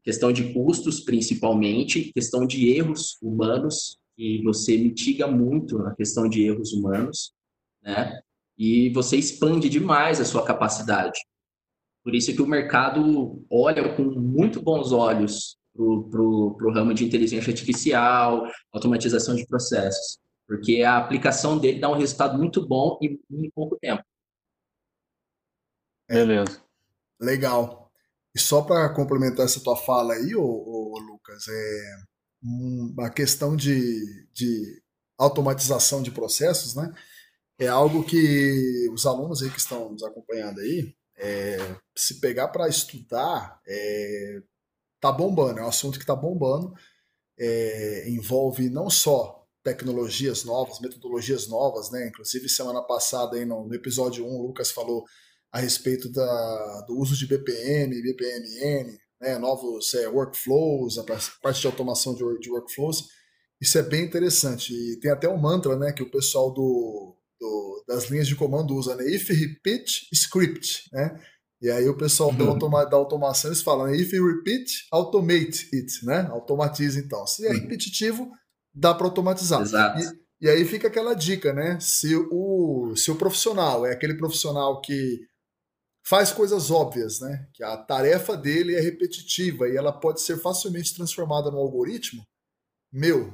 Questão de custos, principalmente, questão de erros humanos, que você mitiga muito a questão de erros humanos, né? E você expande demais a sua capacidade. Por isso que o mercado olha com muito bons olhos para o ramo de inteligência artificial, automatização de processos porque a aplicação dele dá um resultado muito bom em, em pouco tempo. Beleza. Legal. E só para complementar essa tua fala aí, ô, ô Lucas, é a questão de, de automatização de processos, né? É algo que os alunos aí que estão nos acompanhando aí, é, se pegar para estudar, é, tá bombando, é um assunto que está bombando, é, envolve não só tecnologias novas, metodologias novas, né? Inclusive semana passada aí no, no episódio 1, o Lucas falou a respeito da, do uso de BPM, BPMN, né? novos é, workflows, a parte de automação de, de, workflows. Isso é bem interessante. E tem até um mantra né, que o pessoal do, do das linhas de comando usa, né? If repeat, script, né? E aí o pessoal uhum. da, automa da automação eles falam, if repeat, automate it, né? Automatiza então. Se é uhum. repetitivo, dá para automatizar. Exato. E, e, aí fica aquela dica, né? Se o, se o profissional é aquele profissional que faz coisas óbvias, né? Que a tarefa dele é repetitiva e ela pode ser facilmente transformada no algoritmo, meu,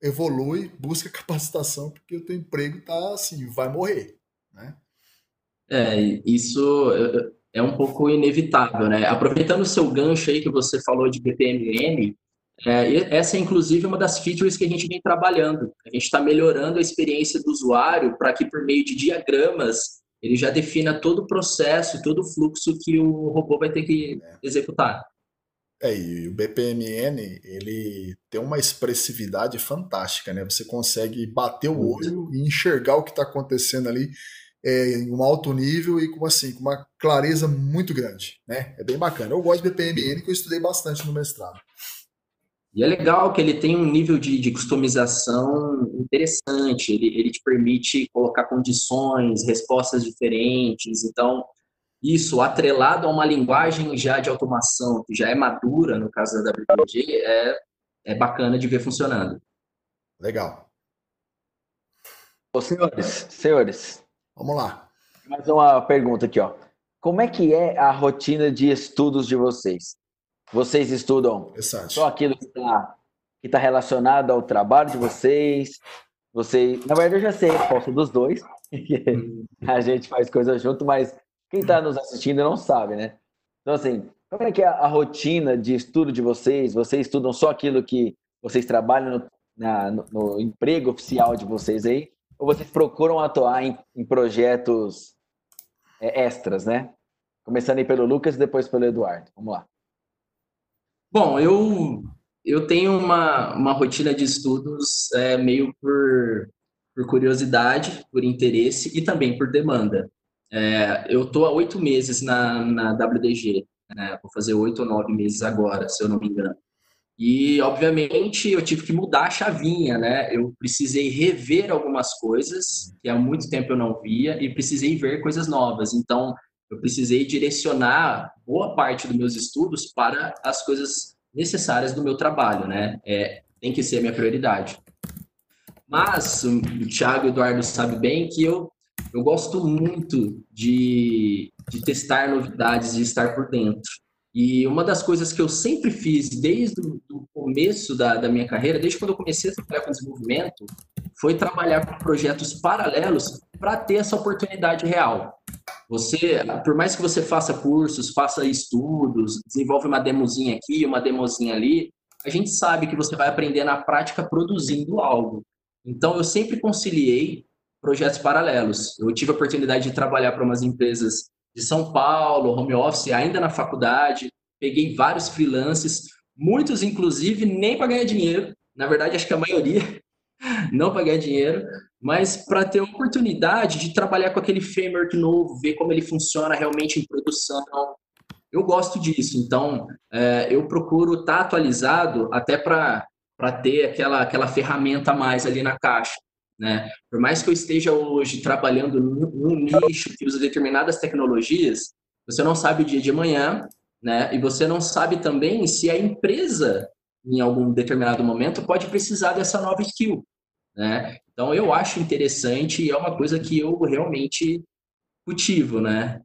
evolui, busca capacitação, porque o teu emprego tá assim, vai morrer, né? É, isso é um pouco inevitável, né? Aproveitando o seu gancho aí que você falou de BPMN, é, essa é, inclusive, uma das features que a gente vem trabalhando. A gente está melhorando a experiência do usuário para que, por meio de diagramas, ele já defina todo o processo, todo o fluxo que o robô vai ter que executar. É, e o BPMN, ele tem uma expressividade fantástica, né? Você consegue bater o olho e enxergar o que está acontecendo ali é, em um alto nível e com assim, com uma clareza muito grande, né? É bem bacana. Eu gosto do BPMN, que eu estudei bastante no mestrado. E é legal que ele tem um nível de, de customização interessante, ele, ele te permite colocar condições, respostas diferentes, então isso atrelado a uma linguagem já de automação, que já é madura, no caso da WPG, é, é bacana de ver funcionando. Legal. Ô, senhores, senhores. Vamos lá. Mais uma pergunta aqui, ó. Como é que é a rotina de estudos de vocês? Vocês estudam só aquilo que está tá relacionado ao trabalho de vocês? Vocês, na verdade, eu já sei a resposta dos dois. a gente faz coisas junto, mas quem está nos assistindo não sabe, né? Então, assim, como é que é a rotina de estudo de vocês? Vocês estudam só aquilo que vocês trabalham no, na, no, no emprego oficial de vocês aí? Ou vocês procuram atuar em, em projetos é, extras, né? Começando aí pelo Lucas e depois pelo Eduardo. Vamos lá. Bom, eu, eu tenho uma, uma rotina de estudos é, meio por, por curiosidade, por interesse e também por demanda. É, eu estou há oito meses na, na WDG, né? vou fazer oito ou nove meses agora, se eu não me engano. E, obviamente, eu tive que mudar a chavinha, né? Eu precisei rever algumas coisas que há muito tempo eu não via e precisei ver coisas novas. Então, eu precisei direcionar boa parte dos meus estudos para as coisas necessárias do meu trabalho, né? É, tem que ser a minha prioridade. Mas o Thiago e o Eduardo sabem bem que eu, eu gosto muito de, de testar novidades, de estar por dentro. E uma das coisas que eu sempre fiz desde o começo da, da minha carreira, desde quando eu comecei a trabalhar com desenvolvimento, foi trabalhar com projetos paralelos para ter essa oportunidade real. Você, por mais que você faça cursos, faça estudos, desenvolve uma demozinha aqui, uma demozinha ali, a gente sabe que você vai aprender na prática produzindo algo. Então, eu sempre conciliei projetos paralelos. Eu tive a oportunidade de trabalhar para umas empresas de São Paulo, home office, ainda na faculdade, peguei vários freelances, muitos, inclusive, nem para ganhar dinheiro. Na verdade, acho que a maioria não para ganhar dinheiro, mas para ter a oportunidade de trabalhar com aquele framework novo, ver como ele funciona realmente em produção. Eu gosto disso, então é, eu procuro estar tá atualizado até para ter aquela, aquela ferramenta a mais ali na caixa. Né? Por mais que eu esteja hoje trabalhando num nicho que usa determinadas tecnologias, você não sabe o dia de amanhã, né? E você não sabe também se a empresa, em algum determinado momento, pode precisar dessa nova skill, né? Então, eu acho interessante e é uma coisa que eu realmente cultivo, né?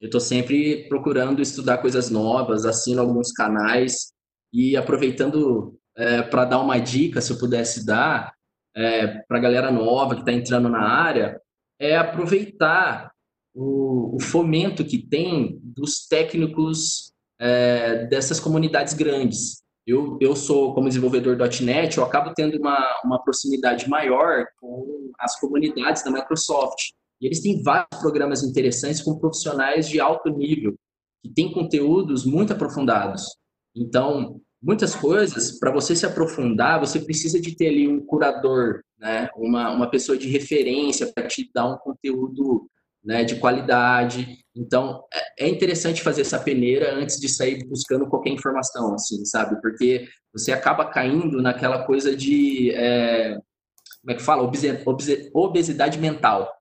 Eu estou sempre procurando estudar coisas novas, assino alguns canais e aproveitando é, para dar uma dica, se eu pudesse dar, é, para a galera nova que está entrando na área, é aproveitar o, o, fomento que tem dos técnicos é, dessas comunidades grandes. Eu, eu sou, como desenvolvedor .NET, eu acabo tendo uma, uma proximidade maior com as comunidades da Microsoft. E eles têm vários programas interessantes com profissionais de alto nível, que têm conteúdos muito aprofundados. Então, muitas coisas, para você se aprofundar, você precisa de ter ali um curador, né? uma, uma pessoa de referência para te dar um conteúdo né, de qualidade. Então, é, é interessante fazer essa peneira antes de sair buscando qualquer informação, assim, sabe? Porque você acaba caindo naquela coisa de, é, como é que fala? Obesidade mental.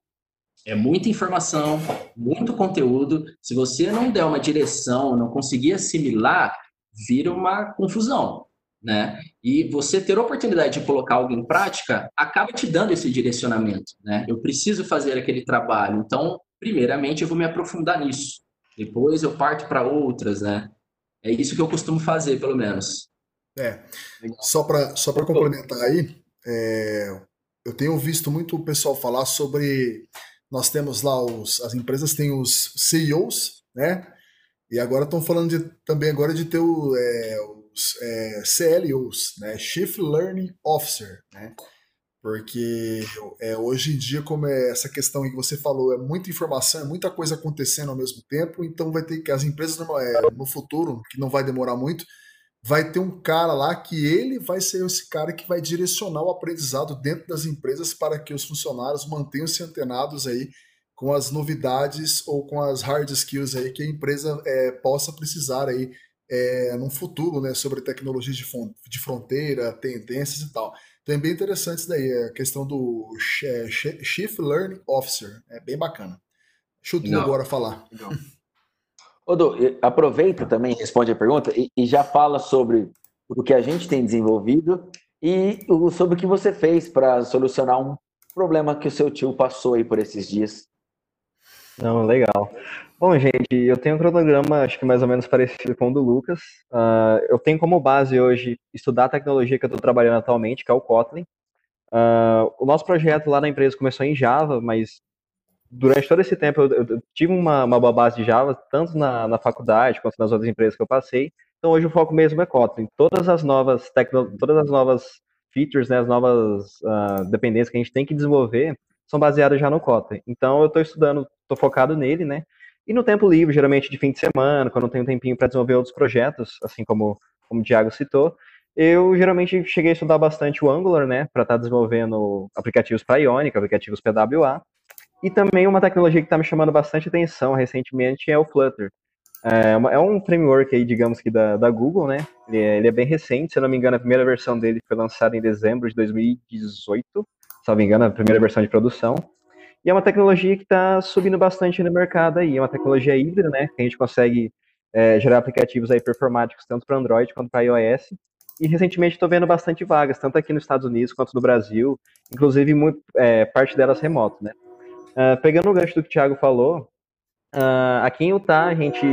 É muita informação, muito conteúdo. Se você não der uma direção, não conseguir assimilar, vira uma confusão né? E você ter a oportunidade de colocar algo em prática acaba te dando esse direcionamento, né? Eu preciso fazer aquele trabalho, então, primeiramente, eu vou me aprofundar nisso. Depois eu parto para outras, né? É isso que eu costumo fazer, pelo menos. É. Só para só complementar aí, é, eu tenho visto muito o pessoal falar sobre nós temos lá os as empresas têm os CEOs, né? E agora estão falando de, também agora de ter o, é, é, CLOs, né? Chief Learning Officer, né? Porque é, hoje em dia, como é essa questão que você falou, é muita informação, é muita coisa acontecendo ao mesmo tempo, então vai ter que as empresas no, é, no futuro, que não vai demorar muito, vai ter um cara lá que ele vai ser esse cara que vai direcionar o aprendizado dentro das empresas para que os funcionários mantenham-se antenados aí com as novidades ou com as hard skills aí que a empresa é, possa precisar aí é, no futuro, né, sobre tecnologias de, de fronteira, tendências e tal. Então é bem interessante isso daí, a questão do é, Chief Learning Officer, é bem bacana. Deixa eu agora falar. Odo, aproveita também, responde a pergunta e, e, já fala sobre o que a gente tem desenvolvido e o, sobre o que você fez para solucionar um problema que o seu tio passou aí por esses dias. Não, legal. Bom, gente, eu tenho um cronograma, acho que mais ou menos parecido com o do Lucas. Uh, eu tenho como base hoje estudar a tecnologia que eu estou trabalhando atualmente, que é o Kotlin. Uh, o nosso projeto lá na empresa começou em Java, mas durante todo esse tempo eu, eu tive uma, uma boa base de Java, tanto na, na faculdade quanto nas outras empresas que eu passei. Então hoje o foco mesmo é Kotlin. Todas as novas tecno, todas as novas features, né, as novas uh, dependências que a gente tem que desenvolver são baseadas já no Kotlin. Então eu estou estudando, estou focado nele, né? E no tempo livre, geralmente de fim de semana, quando eu tenho um tempinho para desenvolver outros projetos, assim como, como o Thiago citou, eu geralmente cheguei a estudar bastante o Angular, né, para estar tá desenvolvendo aplicativos para Ionic, aplicativos PWA, e também uma tecnologia que está me chamando bastante atenção recentemente é o Flutter. É, é um framework aí, digamos que da, da Google, né? Ele é, ele é, bem recente, se eu não me engano, a primeira versão dele foi lançada em dezembro de 2018, se não me engano, a primeira versão de produção. E é uma tecnologia que está subindo bastante no mercado aí. É uma tecnologia híbrida, né? Que a gente consegue é, gerar aplicativos aí performáticos tanto para Android quanto para iOS. E recentemente estou vendo bastante vagas, tanto aqui nos Estados Unidos quanto no Brasil, inclusive muito, é, parte delas remoto, né? Uh, pegando o gancho do que o Thiago falou, uh, aqui em Utah a gente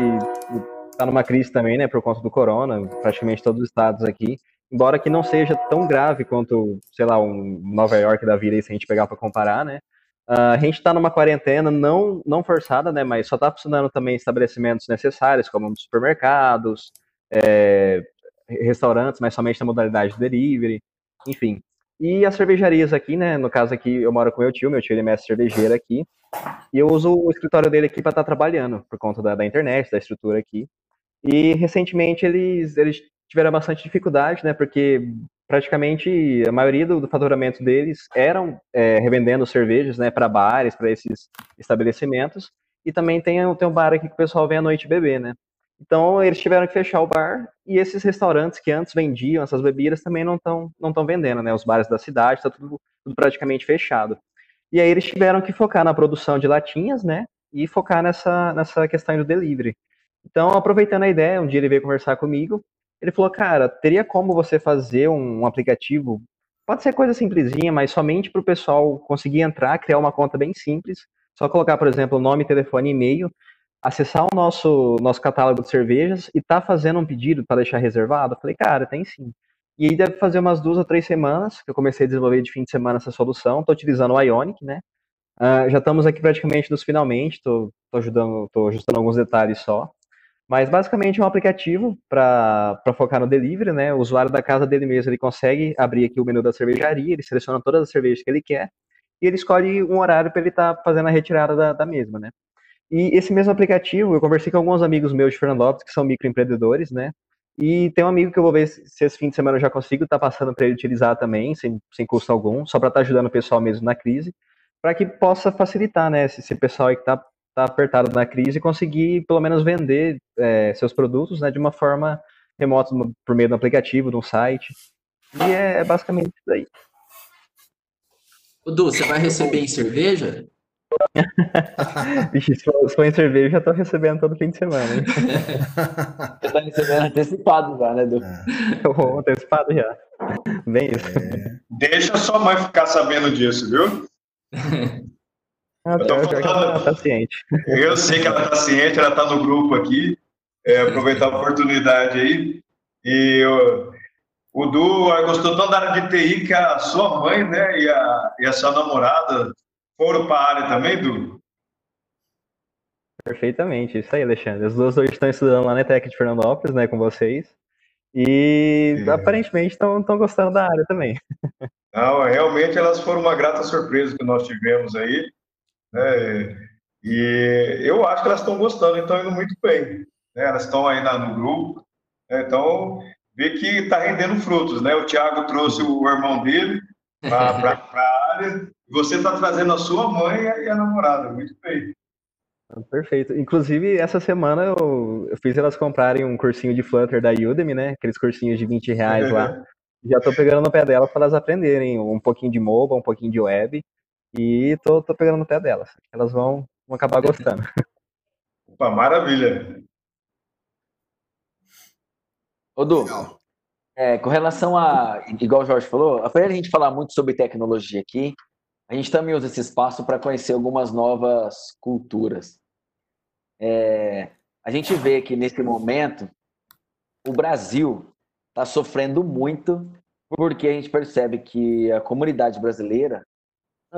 está numa crise também, né, por conta do corona, praticamente todos os estados aqui, embora que não seja tão grave quanto, sei lá, um Nova York da vida, se a gente pegar para comparar, né, Uh, a gente está numa quarentena não, não forçada, né, mas só está funcionando também estabelecimentos necessários, como supermercados, é, restaurantes, mas somente na modalidade de delivery, enfim. E as cervejarias aqui, né, no caso aqui eu moro com meu tio, meu tio ele é mestre cervejeiro aqui, e eu uso o escritório dele aqui para estar tá trabalhando, por conta da, da, internet, da estrutura aqui. E recentemente eles, eles tiveram bastante dificuldade, né, porque praticamente a maioria do, do faturamento deles eram é, revendendo cervejas, né, para bares, para esses estabelecimentos. E também tem, tem um bar aqui que o pessoal vem à noite beber, né? Então eles tiveram que fechar o bar e esses restaurantes que antes vendiam essas bebidas também não estão não estão vendendo, né? Os bares da cidade está tudo, tudo praticamente fechado. E aí eles tiveram que focar na produção de latinhas, né? E focar nessa nessa questão do delivery. Então, aproveitando a ideia, um dia ele veio conversar comigo ele falou, cara, teria como você fazer um aplicativo? Pode ser coisa simplesinha, mas somente para o pessoal conseguir entrar, criar uma conta bem simples. Só colocar, por exemplo, nome, telefone, e-mail, acessar o nosso, nosso catálogo de cervejas e tá fazendo um pedido para deixar reservado? Eu falei, cara, tem sim. E aí deve fazer umas duas ou três semanas que eu comecei a desenvolver de fim de semana essa solução. Estou utilizando o Ionic, né? Uh, já estamos aqui praticamente nos finalmente, estou ajudando, estou ajustando alguns detalhes só. Mas basicamente é um aplicativo para focar no delivery, né? O usuário da casa dele mesmo ele consegue abrir aqui o menu da cervejaria, ele seleciona todas as cervejas que ele quer e ele escolhe um horário para ele estar tá fazendo a retirada da, da, mesma, né? E esse mesmo aplicativo, eu conversei com alguns amigos meus de Fernandópolis que são microempreendedores, né? E tem um amigo que eu vou ver se, se esse fim de semana eu já consigo estar tá passando para ele utilizar também, sem, sem custo algum, só para estar tá ajudando o pessoal mesmo na crise, para que possa facilitar, né? Esse, esse pessoal que está tá apertado na crise e conseguir pelo menos vender é, seus produtos né, de uma forma remota, por meio do aplicativo, de um site. E é, é basicamente isso aí. Du, você vai receber em cerveja? Vixe, se for, se for em cerveja, já tô recebendo todo fim de semana. Hein? Você tá recebendo antecipado já, né, Du? É. antecipado já. Bem isso. É. Deixa sua mãe ficar sabendo disso, viu? Ah, eu, tô falando... tá ciente. eu sei que ela está ciente, ela está no grupo aqui. É, aproveitar a oportunidade aí. E eu, o Du gostou tanto da área de TI que a sua mãe né, e, a, e a sua namorada foram para a área também, Du? Perfeitamente, isso aí, Alexandre. As duas hoje estão estudando lá na Tec de Fernandópolis, né, com vocês. E é. aparentemente estão gostando da área também. Não, realmente elas foram uma grata surpresa que nós tivemos aí. Né? E eu acho que elas estão gostando, estão indo muito bem. Né? Elas estão aí na, no grupo. Né? Então, ver que está rendendo frutos, né? O Thiago trouxe o irmão dele para a área, você está trazendo a sua mãe e a namorada, muito bem. Perfeito. Inclusive, essa semana eu, eu, fiz elas comprarem um cursinho de Flutter da Udemy, né? Aqueles cursinhos de 20 reais lá. Já tô pegando no pé delas para elas aprenderem um pouquinho de mobile, um pouquinho de web. E tô, tô pegando no pé delas. Elas vão, vão acabar gostando. Opa, maravilha. Ô, Du, é, com relação a, igual o Jorge falou, apesar de a gente falar muito sobre tecnologia aqui, a gente também usa esse espaço para conhecer algumas novas culturas. É, a gente vê que nesse momento o Brasil está sofrendo muito porque a gente percebe que a comunidade brasileira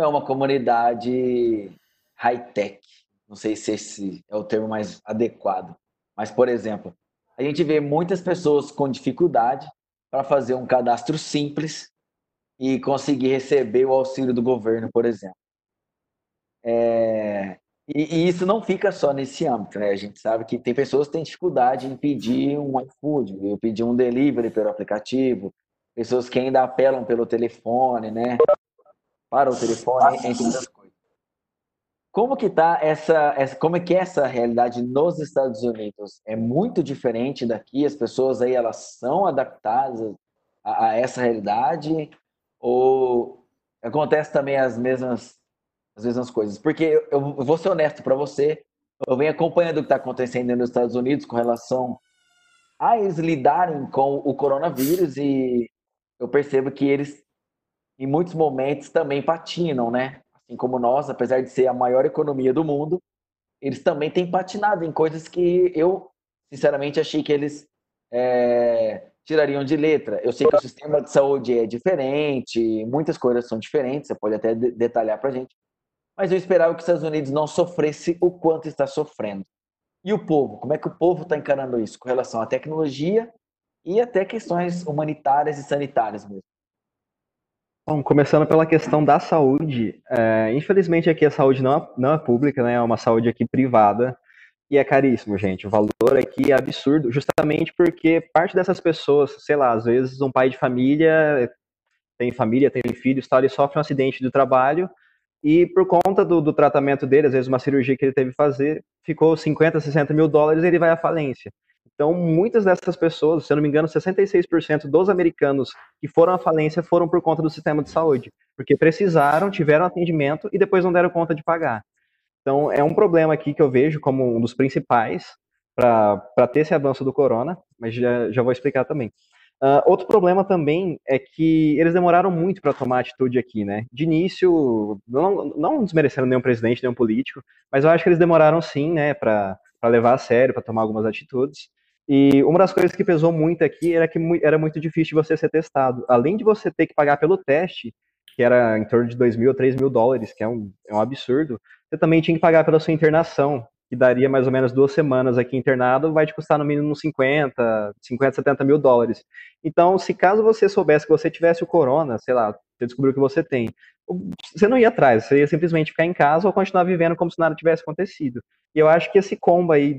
é uma comunidade high-tech. Não sei se esse é o termo mais adequado. Mas, por exemplo, a gente vê muitas pessoas com dificuldade para fazer um cadastro simples e conseguir receber o auxílio do governo, por exemplo. É, e, e, isso não fica só nesse âmbito, né? A gente sabe que tem pessoas que têm dificuldade em pedir um iFood, pedir um delivery pelo aplicativo, pessoas que ainda apelam pelo telefone, né? Para o telefone, entre outras coisas. Como que tá essa, essa, como é que é essa realidade nos Estados Unidos? É muito diferente daqui? As pessoas aí elas são adaptadas a, a essa realidade ou acontece também as mesmas as mesmas coisas? Porque eu, eu vou ser honesto para você, eu venho acompanhando o que está acontecendo nos Estados Unidos com relação a eles lidarem com o coronavírus e eu percebo que eles em muitos momentos também patinam, né? assim como nós, apesar de ser a maior economia do mundo, eles também têm patinado em coisas que eu, sinceramente, achei que eles é, tirariam de letra. Eu sei que o sistema de saúde é diferente, muitas coisas são diferentes, você pode até detalhar para a gente, mas eu esperava que os Estados Unidos não sofresse o quanto está sofrendo. E o povo? Como é que o povo está encarando isso com relação à tecnologia e até questões humanitárias e sanitárias mesmo? Bom, começando pela questão da saúde, é, infelizmente aqui a saúde não é, não é pública, né? É uma saúde aqui privada e é caríssimo, gente. O valor aqui é absurdo, justamente porque parte dessas pessoas, sei lá, às vezes um pai de família tem família, tem filhos, tal, ele sofre um acidente do trabalho e por conta do, do tratamento dele, às vezes uma cirurgia que ele teve que fazer, ficou 50, 60 mil dólares e ele vai à falência. Então, muitas dessas pessoas, se eu não me engano, 66% dos americanos que foram à falência foram por conta do sistema de saúde, porque precisaram, tiveram atendimento e depois não deram conta de pagar. Então, é um problema aqui que eu vejo como um dos principais para ter esse avanço do corona, mas já, já vou explicar também. Uh, outro problema também é que eles demoraram muito para tomar atitude aqui, né? De início, não, não desmerecendo nenhum presidente, nenhum político, mas eu acho que eles demoraram sim, né, para levar a sério, para tomar algumas atitudes. E uma das coisas que pesou muito aqui era que era muito difícil você ser testado. Além de você ter que pagar pelo teste, que era em torno de 2 mil ou 3 mil dólares, que é um, é um absurdo, você também tinha que pagar pela sua internação, que daria mais ou menos duas semanas aqui internado, vai te custar no mínimo 50, 50, 70 mil dólares. Então, se caso você soubesse que você tivesse o corona, sei lá, você descobriu que você tem, você não ia atrás, você ia simplesmente ficar em casa ou continuar vivendo como se nada tivesse acontecido. E eu acho que esse combo aí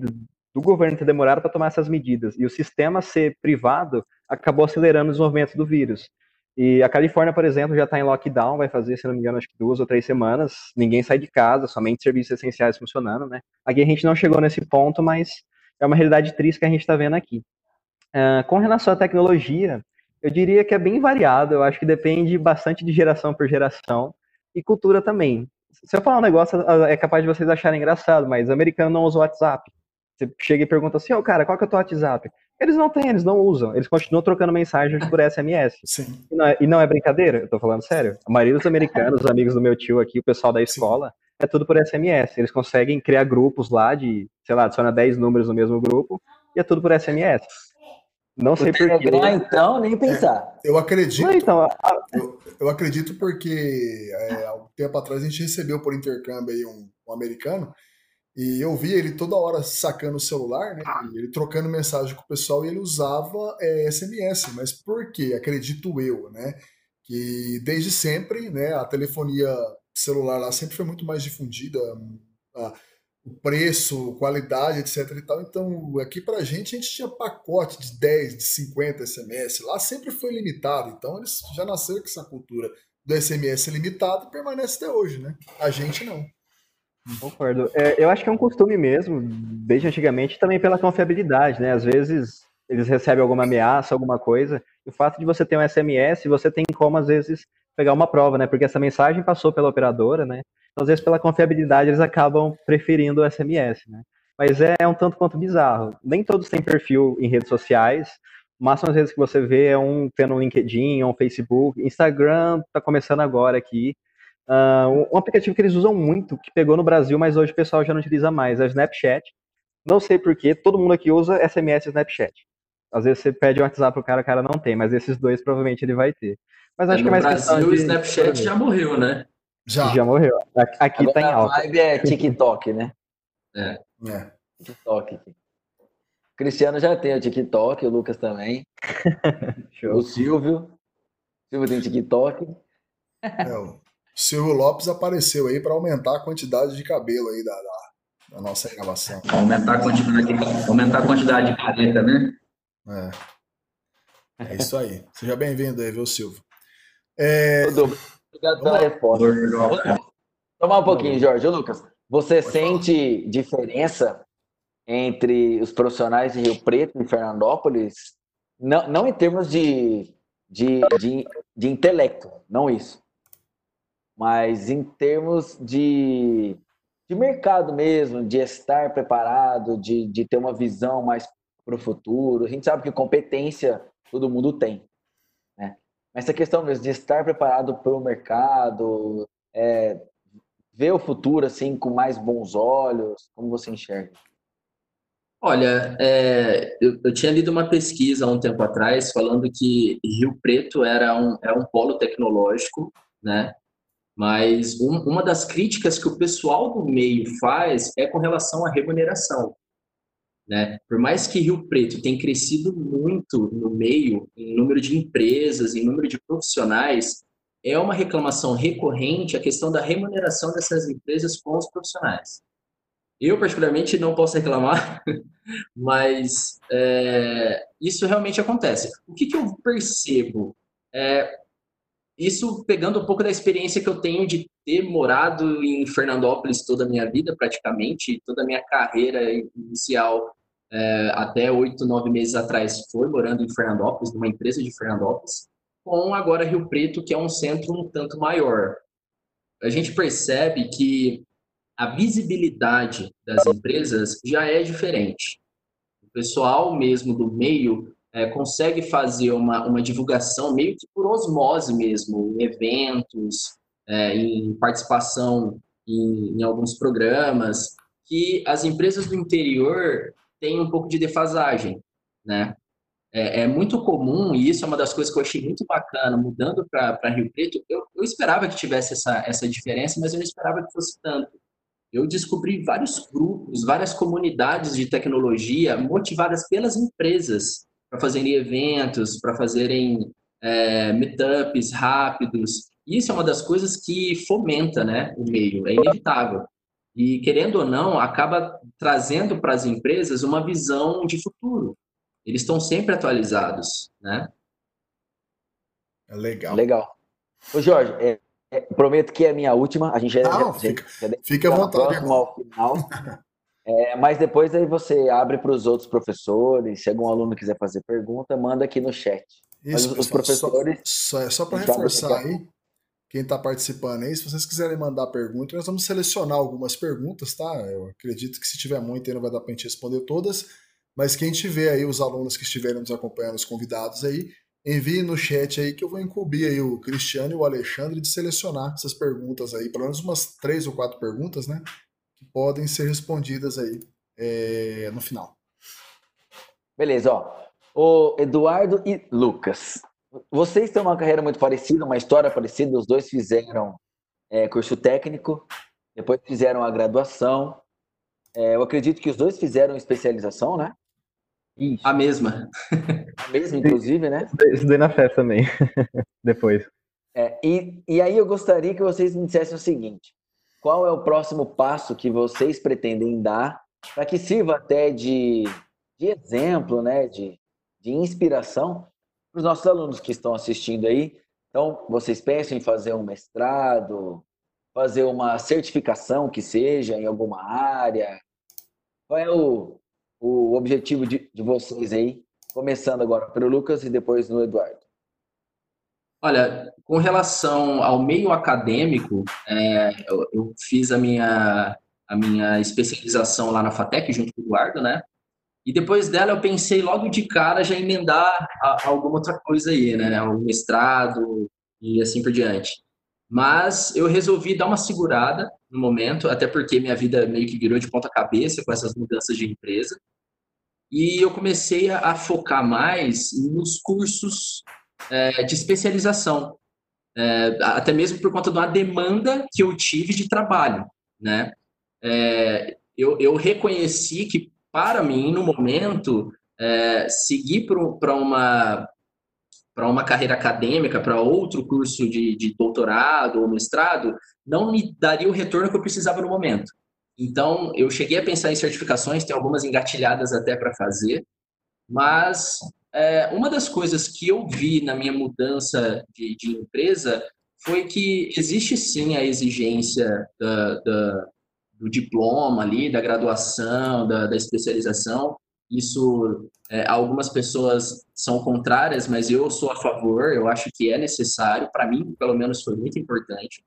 do governo ter demorado para tomar essas medidas e o sistema ser privado acabou acelerando o desenvolvimento do vírus. E a Califórnia, por exemplo, já está em lockdown, vai fazer, se não me engano, acho que duas ou três semanas. Ninguém sai de casa, somente serviços essenciais funcionando, né? Aqui a gente não chegou nesse ponto, mas é uma realidade triste que a gente está vendo aqui. Uh, com relação à tecnologia, eu diria que é bem variado. Eu acho que depende bastante de geração por geração e cultura também. Se eu falar um negócio, é capaz de vocês acharem engraçado, mas o americano não usa o WhatsApp. Você chega e pergunta assim, ô oh, cara, qual que é o teu WhatsApp? Eles não têm, eles não usam. Eles continuam trocando mensagens por SMS. Sim. E não, é, e não é brincadeira, eu tô falando sério. A maioria dos americanos, os amigos do meu tio aqui, o pessoal da escola, Sim. é tudo por SMS. Eles conseguem criar grupos lá de, sei lá, adiciona 10 números no mesmo grupo e é tudo por SMS. Não sei porquê. então, nem pensar. É, eu acredito. Não, então, a... eu, eu, acredito porque é, há um tempo atrás a gente recebeu por intercâmbio aí um, um americano e eu via ele toda hora sacando o celular, né? Ele trocando mensagem com o pessoal e ele usava é, SMS. Mas por quê? Acredito eu, né? Que desde sempre, né? A telefonia celular lá sempre foi muito mais difundida. A, o preço, qualidade, etc. E tal. Então, aqui para a gente, a gente tinha pacote de 10, de 50 SMS. Lá sempre foi limitado. Então, eles já nasceram com essa cultura do SMS limitado e permanece até hoje, né? A gente não. Concordo. É, eu acho que é um costume mesmo, desde antigamente, também pela confiabilidade, né? Às vezes eles recebem alguma ameaça, alguma coisa, o fato de você ter um SMS, você tem como, às vezes, pegar uma prova, né? Porque essa mensagem passou pela operadora, né? Então, às vezes, pela confiabilidade, eles acabam preferindo o SMS, né? Mas é, é um tanto quanto bizarro. Nem todos têm perfil em redes sociais. O máximo, às vezes, que você vê é um tendo um LinkedIn, um Facebook. Instagram está começando agora aqui. Uh, um aplicativo que eles usam muito, que pegou no Brasil, mas hoje o pessoal já não utiliza mais, é o Snapchat. Não sei porquê, todo mundo aqui usa SMS e Snapchat. Às vezes você pede um WhatsApp pro cara, o cara não tem, mas esses dois provavelmente ele vai ter. Mas acho no que é mais Brasil, de... o Snapchat já morreu, né? Já. Já morreu. Aqui Agora tá em a alta. vibe é TikTok, né? É. É. TikTok. O Cristiano já tem o TikTok, o Lucas também. Show. O Silvio. O Silvio tem TikTok. É, o Silvio Lopes apareceu aí para aumentar a quantidade de cabelo aí da, da, da nossa gravação. Aumentar a quantidade, aumentar a quantidade de paleta, né? É. É isso aí. Seja bem-vindo aí, viu, Silvio? É. Obrigado pela resposta. Tomar um pouquinho, Jorge. Ô, Lucas, você sente diferença entre os profissionais de Rio Preto e Fernandópolis? Não, não em termos de, de, de, de intelecto, não isso. Mas em termos de, de mercado mesmo, de estar preparado, de, de ter uma visão mais para o futuro. A gente sabe que competência todo mundo tem. Essa questão mesmo de estar preparado para o mercado, é, ver o futuro assim com mais bons olhos, como você enxerga? Olha, é, eu, eu, tinha lido uma pesquisa há um tempo atrás falando que Rio Preto era um, era um polo tecnológico, né? Mas um, uma das críticas que o pessoal do meio faz é com relação à remuneração. Né? Por mais que Rio Preto tenha crescido muito no meio, em número de empresas, em número de profissionais, é uma reclamação recorrente a questão da remuneração dessas empresas com os profissionais. Eu, particularmente, não posso reclamar, mas é, isso realmente acontece. O que, que eu percebo? É, isso pegando um pouco da experiência que eu tenho de ter morado em Fernandópolis toda a minha vida, praticamente, toda a minha carreira inicial, é, até oito, nove meses atrás, foi morando em Fernandópolis, numa empresa de Fernandópolis, com agora Rio Preto, que é um centro um tanto maior. A gente percebe que a visibilidade das empresas já é diferente. O pessoal mesmo do meio é, consegue fazer uma, uma divulgação meio que por osmose mesmo, em eventos, é, em participação em, em, alguns programas, que as empresas do interior têm um pouco de defasagem, né? É, é muito comum, e isso é uma das coisas que eu achei muito bacana, mudando para Rio Preto, eu, eu esperava que tivesse essa, essa diferença, mas eu não esperava que fosse tanto eu descobri vários grupos, várias comunidades de tecnologia motivadas pelas empresas para fazerem eventos, para fazerem é, meetups rápidos. Isso é uma das coisas que fomenta né, o meio, é inevitável. E, querendo ou não, acaba trazendo para as empresas uma visão de futuro. Eles estão sempre atualizados, né? É legal. Legal. Ô, Jorge, é, é, prometo que é a minha última. A gente já, Não, já, fica, já, já fica à vontade. Próximo ao final. É, mas depois aí você abre para os outros professores. Se algum aluno quiser fazer pergunta, manda aqui no chat. Isso, mas os pessoal, professores. Só, só, só para reforçar aí, quem está participando aí, se vocês quiserem mandar pergunta, nós vamos selecionar algumas perguntas, tá? Eu acredito que se tiver muito aí não vai dar para a gente responder todas. Mas quem tiver aí, os alunos que estiverem nos acompanhando, os convidados aí, envie no chat aí que eu vou incubir aí o Cristiano e o Alexandre de selecionar essas perguntas aí, pelo menos umas três ou quatro perguntas, né? Podem ser respondidas aí é, no final. Beleza, ó. O Eduardo e Lucas. Vocês têm uma carreira muito parecida, uma história parecida. Os dois fizeram é, curso técnico, depois fizeram a graduação. É, eu acredito que os dois fizeram especialização, né? Isso. A mesma. A mesma, inclusive, né? Estudei na festa também, depois. É, e, e aí eu gostaria que vocês me dissessem o seguinte. Qual é o próximo passo que vocês pretendem dar para que sirva até de, de exemplo, né, de, de inspiração para os nossos alunos que estão assistindo aí. Então, vocês pensam em fazer um mestrado, fazer uma certificação que seja em alguma área? Qual é o, o objetivo de, de vocês aí? Começando agora pelo Lucas e depois no Eduardo. Olha, com relação ao meio acadêmico, é, eu, eu, fiz a minha, a minha especialização lá na FATEC, junto com o Eduardo, né? E depois dela eu pensei logo de cara já emendar a, alguma outra coisa aí, né? O mestrado e assim por diante. Mas eu resolvi dar uma segurada no momento, até porque minha vida meio que virou de ponta cabeça com essas mudanças de empresa. E eu comecei a, a focar mais nos cursos é, de especialização, é, até mesmo por conta de uma demanda que eu tive de trabalho, né? É, eu, eu reconheci que para mim no momento é, seguir para uma para uma carreira acadêmica, para outro curso de, de doutorado ou mestrado, não me daria o retorno que eu precisava no momento. Então, eu cheguei a pensar em certificações, tem algumas engatilhadas até para fazer, mas é, uma das coisas que eu vi na minha mudança de, de empresa foi que existe sim a exigência da, da, do diploma ali, da graduação, da, da especialização. Isso, é, algumas pessoas são contrárias, mas eu sou a favor, eu acho que é necessário, para mim, pelo menos, foi muito importante.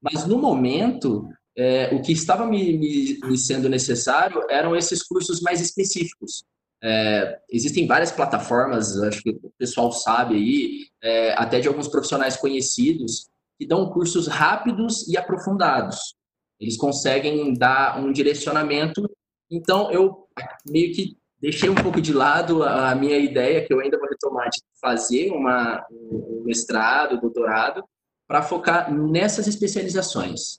Mas no momento, é, o que estava me, me, me, sendo necessário eram esses cursos mais específicos. É, existem várias plataformas, acho que o pessoal sabe aí, é, até de alguns profissionais conhecidos, que dão cursos rápidos e aprofundados. Eles conseguem dar um direcionamento. Então, eu meio que deixei um pouco de lado a minha ideia, que eu ainda vou retomar, de fazer uma, um mestrado, doutorado, para focar nessas especializações.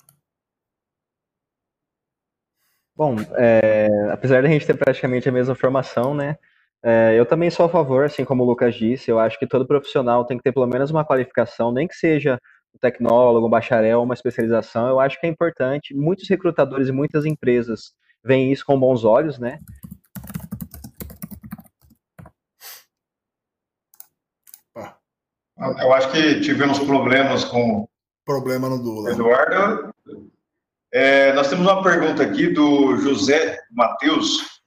Bom, é, apesar da gente ter praticamente a mesma formação, né? É, eu também sou a favor, assim como o Lucas disse, eu acho que todo profissional tem que ter pelo menos uma qualificação, nem que seja um tecnólogo, um bacharel, uma especialização, eu acho que é importante. Muitos recrutadores e muitas empresas veem isso com bons olhos, né? Eu acho que tivemos problemas com problema no Dula. Eduardo. É, nós temos uma pergunta aqui do José Matheus.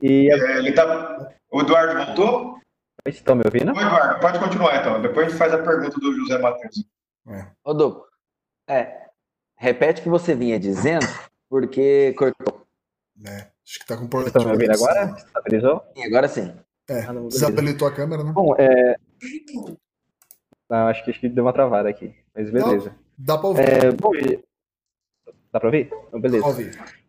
E é, ele tá... O Eduardo voltou? Estão me ouvindo? Oi, Eduardo, pode continuar então. Depois a gente faz a pergunta do José Matheus. É. Ô, é, repete o que você vinha dizendo, porque cortou. É, acho que tá com problema. Estão me ouvindo agora? Estabilizou? Sim, agora sim. É, ah, não, desabilitou a câmera, né? Bom, é... Ah, acho, que, acho que deu uma travada aqui, mas beleza. Não, dá pra ouvir. É, bom, Dá pra ouvir? Então, beleza.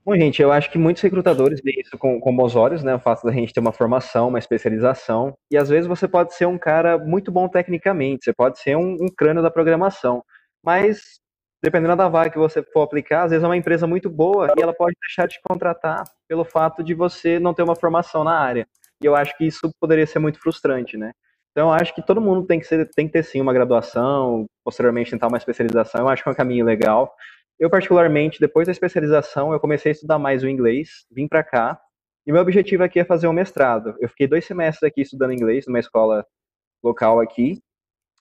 Bom, gente, eu acho que muitos recrutadores veem isso com, com bons olhos, né? O fato da gente ter uma formação, uma especialização. E às vezes você pode ser um cara muito bom tecnicamente, você pode ser um, um crânio da programação. Mas, dependendo da vaga que você for aplicar, às vezes é uma empresa muito boa e ela pode deixar de contratar pelo fato de você não ter uma formação na área. E eu acho que isso poderia ser muito frustrante, né? Então, eu acho que todo mundo tem que, ser, tem que ter sim uma graduação, posteriormente tentar uma especialização. Eu acho que é um caminho legal. Eu, particularmente, depois da especialização, eu comecei a estudar mais o inglês, vim para cá, e meu objetivo aqui é fazer um mestrado. Eu fiquei dois semestres aqui estudando inglês, numa escola local aqui,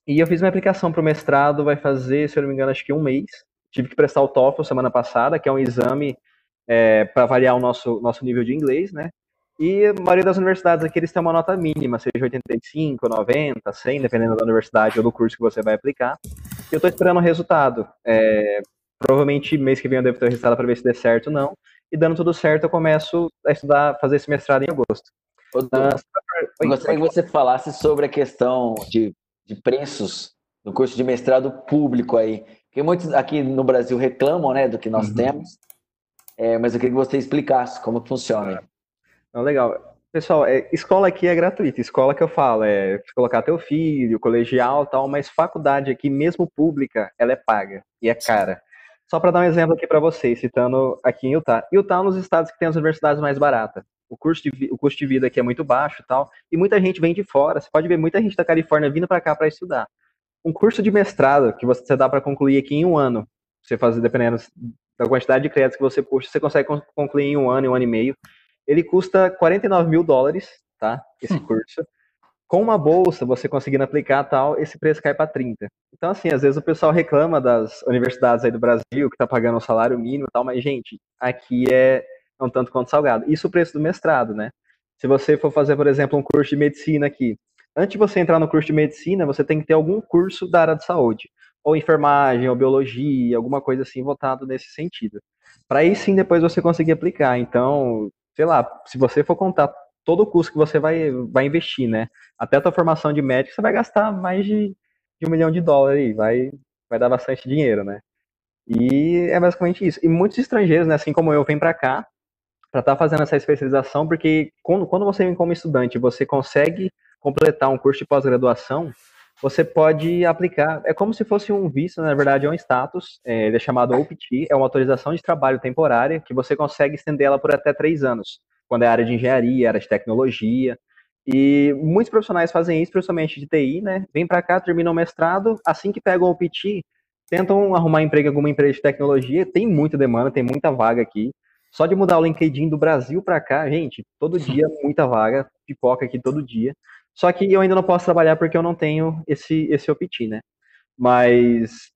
e eu fiz minha aplicação para o mestrado, vai fazer, se eu não me engano, acho que um mês. Tive que prestar o TOEFL semana passada, que é um exame é, para avaliar o nosso, nosso nível de inglês, né? E a maioria das universidades aqui, eles têm uma nota mínima, seja 85, 90, 100, dependendo da universidade ou do curso que você vai aplicar. E eu estou esperando o resultado. É, Provavelmente mês que vem eu devo ter o resultado para ver se der certo ou não. E dando tudo certo, eu começo a estudar, fazer esse mestrado em agosto. Ô, uh, eu gostaria que você falasse sobre a questão de, de preços no curso de mestrado público aí. Porque muitos aqui no Brasil reclamam né, do que nós uhum. temos, é, mas eu queria que você explicasse como funciona. Não, legal. Pessoal, é, escola aqui é gratuita. Escola que eu falo é colocar teu filho, colegial tal, mas faculdade aqui, mesmo pública, ela é paga e é cara. Só para dar um exemplo aqui para vocês, citando aqui em Utah. Utah é um dos estados que tem as universidades mais baratas. O custo, de, o custo de vida aqui é muito baixo e tal, e muita gente vem de fora. Você pode ver muita gente da Califórnia vindo para cá para estudar. Um curso de mestrado que você dá para concluir aqui em um ano, você fazer dependendo da quantidade de créditos que você puxa, você consegue concluir em um ano, em um ano e meio. Ele custa 49 mil dólares, tá? Esse hum. curso. Com uma bolsa, você conseguindo aplicar tal, esse preço cai para 30. Então, assim, às vezes o pessoal reclama das universidades aí do Brasil, que tá pagando um salário mínimo e tal, mas, gente, aqui é um tanto quanto salgado. Isso o preço do mestrado, né? Se você for fazer, por exemplo, um curso de medicina aqui, antes de você entrar no curso de medicina, você tem que ter algum curso da área de saúde, ou enfermagem, ou biologia, alguma coisa assim voltado nesse sentido. Para aí sim depois você conseguir aplicar. Então, sei lá, se você for contar todo o custo que você vai, vai investir, né? Até a tua formação de médico, você vai gastar mais de, de um milhão de dólares aí, vai, vai dar bastante dinheiro, né? E é basicamente isso. E muitos estrangeiros, né, assim como eu, vêm para cá para estar tá fazendo essa especialização, porque quando, quando você vem como estudante, você consegue completar um curso de pós-graduação, você pode aplicar, é como se fosse um visto, na verdade é um status, é, ele é chamado OPT, é uma autorização de trabalho temporária, que você consegue estender ela por até três anos, quando é área de engenharia, área de tecnologia, e muitos profissionais fazem isso, principalmente de TI, né, vem para cá, terminam o mestrado, assim que pegam o OPT, tentam arrumar emprego em alguma empresa de tecnologia, tem muita demanda, tem muita vaga aqui, só de mudar o LinkedIn do Brasil para cá, gente, todo dia muita vaga, pipoca aqui todo dia. Só que eu ainda não posso trabalhar porque eu não tenho esse, esse OPT, né? Mas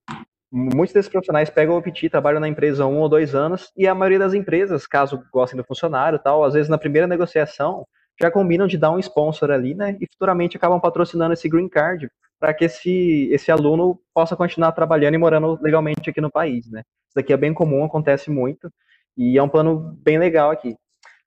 muitos desses profissionais pegam o OPT, trabalham na empresa um ou dois anos, e a maioria das empresas, caso gostem do funcionário tal, às vezes na primeira negociação já combinam de dar um sponsor ali, né? E futuramente acabam patrocinando esse green card para que esse, esse aluno possa continuar trabalhando e morando legalmente aqui no país, né? Isso daqui é bem comum, acontece muito. E é um plano bem legal aqui.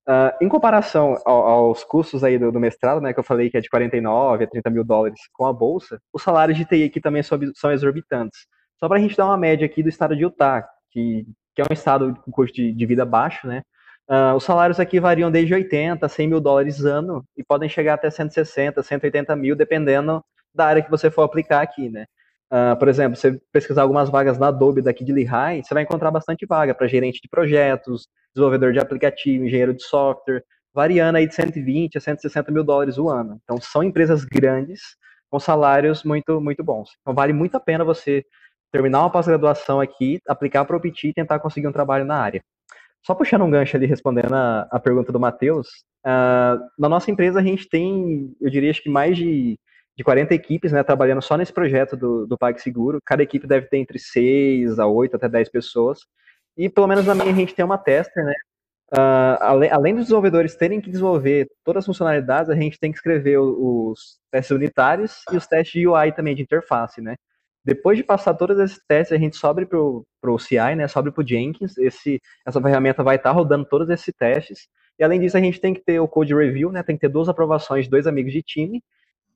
Uh, em comparação ao, aos custos aí do, do, mestrado, né, que eu falei que é de 49 a 30 mil dólares com a bolsa, os salários de TI aqui também são, são exorbitantes. Só para a gente dar uma média aqui do estado de Utah, que, que é um estado com custo de, de vida baixo, né, uh, os salários aqui variam desde 80 a 100 mil dólares ano e podem chegar até 160, 180 mil, dependendo da área que você for aplicar aqui, né. Uh, por exemplo, você pesquisar algumas vagas na Adobe daqui de Lehigh, você vai encontrar bastante vaga para gerente de projetos, desenvolvedor de aplicativo, engenheiro de software, variando aí de 120 a 160 mil dólares o ano. Então, são empresas grandes com salários muito, muito bons. Então, vale muito a pena você terminar uma pós-graduação aqui, aplicar para o OPT e tentar conseguir um trabalho na área. Só puxando um gancho ali, respondendo a, a pergunta do Matheus, uh, na nossa empresa a gente tem, eu diria, acho que mais de de 40 equipes, né, trabalhando só nesse projeto do, do PagSeguro. Cada equipe deve ter entre 6 a 8 até 10 pessoas. E pelo menos na minha a gente tem uma tester, né? Uh, além, além, dos desenvolvedores terem que desenvolver todas as funcionalidades, a gente tem que escrever os testes unitários e os testes de UI também, de interface, né? Depois de passar todos esses testes, a gente sobe para o CI, né? Sobe para o Jenkins. Esse, essa ferramenta vai estar tá rodando todos esses testes. E além disso, a gente tem que ter o code review, né? Tem que ter duas aprovações de dois amigos de time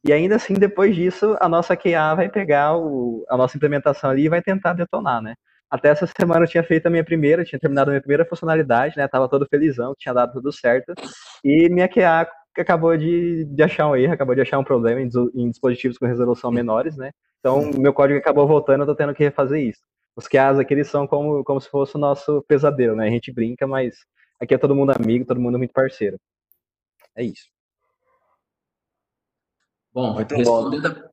e ainda assim, depois disso, a nossa QA vai pegar o, a nossa implementação ali e vai tentar detonar, né? Até essa semana eu tinha feito a minha primeira, tinha terminado a minha primeira funcionalidade, né? Tava todo felizão, tinha dado tudo certo. E minha QA acabou de, de achar um erro, acabou de achar um problema em, em dispositivos com resolução menores, né? Então, meu código acabou voltando, eu tô tendo que refazer isso. Os QAs aqui, eles são como, como se fosse o nosso pesadelo, né? A gente brinca, mas aqui é todo mundo amigo, todo mundo muito parceiro. É isso. Bom, Muito respondendo. Bom.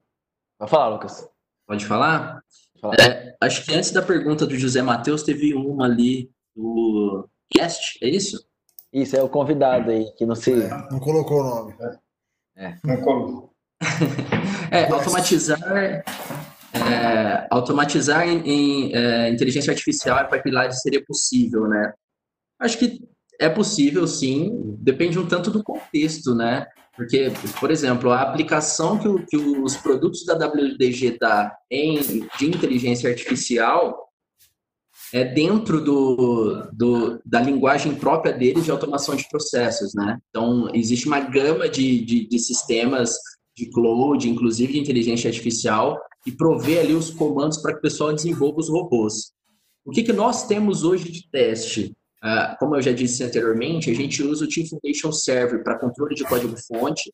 Vai falar, Lucas. Pode falar? falar. É, acho que antes da pergunta do José Matheus, teve uma ali do guest, é isso? Isso, é o convidado aí, que não sei. É, não colocou o nome. É. Não colocou. É, automatizar. É, automatizar em, em é, inteligência artificial e pipeline seria possível, né? Acho que é possível, sim, depende um tanto do contexto, né? Porque, por exemplo, a aplicação que, o, que os produtos da WDG dá em, de inteligência artificial é dentro do, do, da linguagem própria deles de automação de processos, né? Então, existe uma gama de, de, de sistemas de cloud, inclusive de inteligência artificial, e provê ali os comandos para que o pessoal desenvolva os robôs. O que, que nós temos hoje de teste? Uh, como eu já disse anteriormente, a gente usa o Team Foundation Server para controle de código-fonte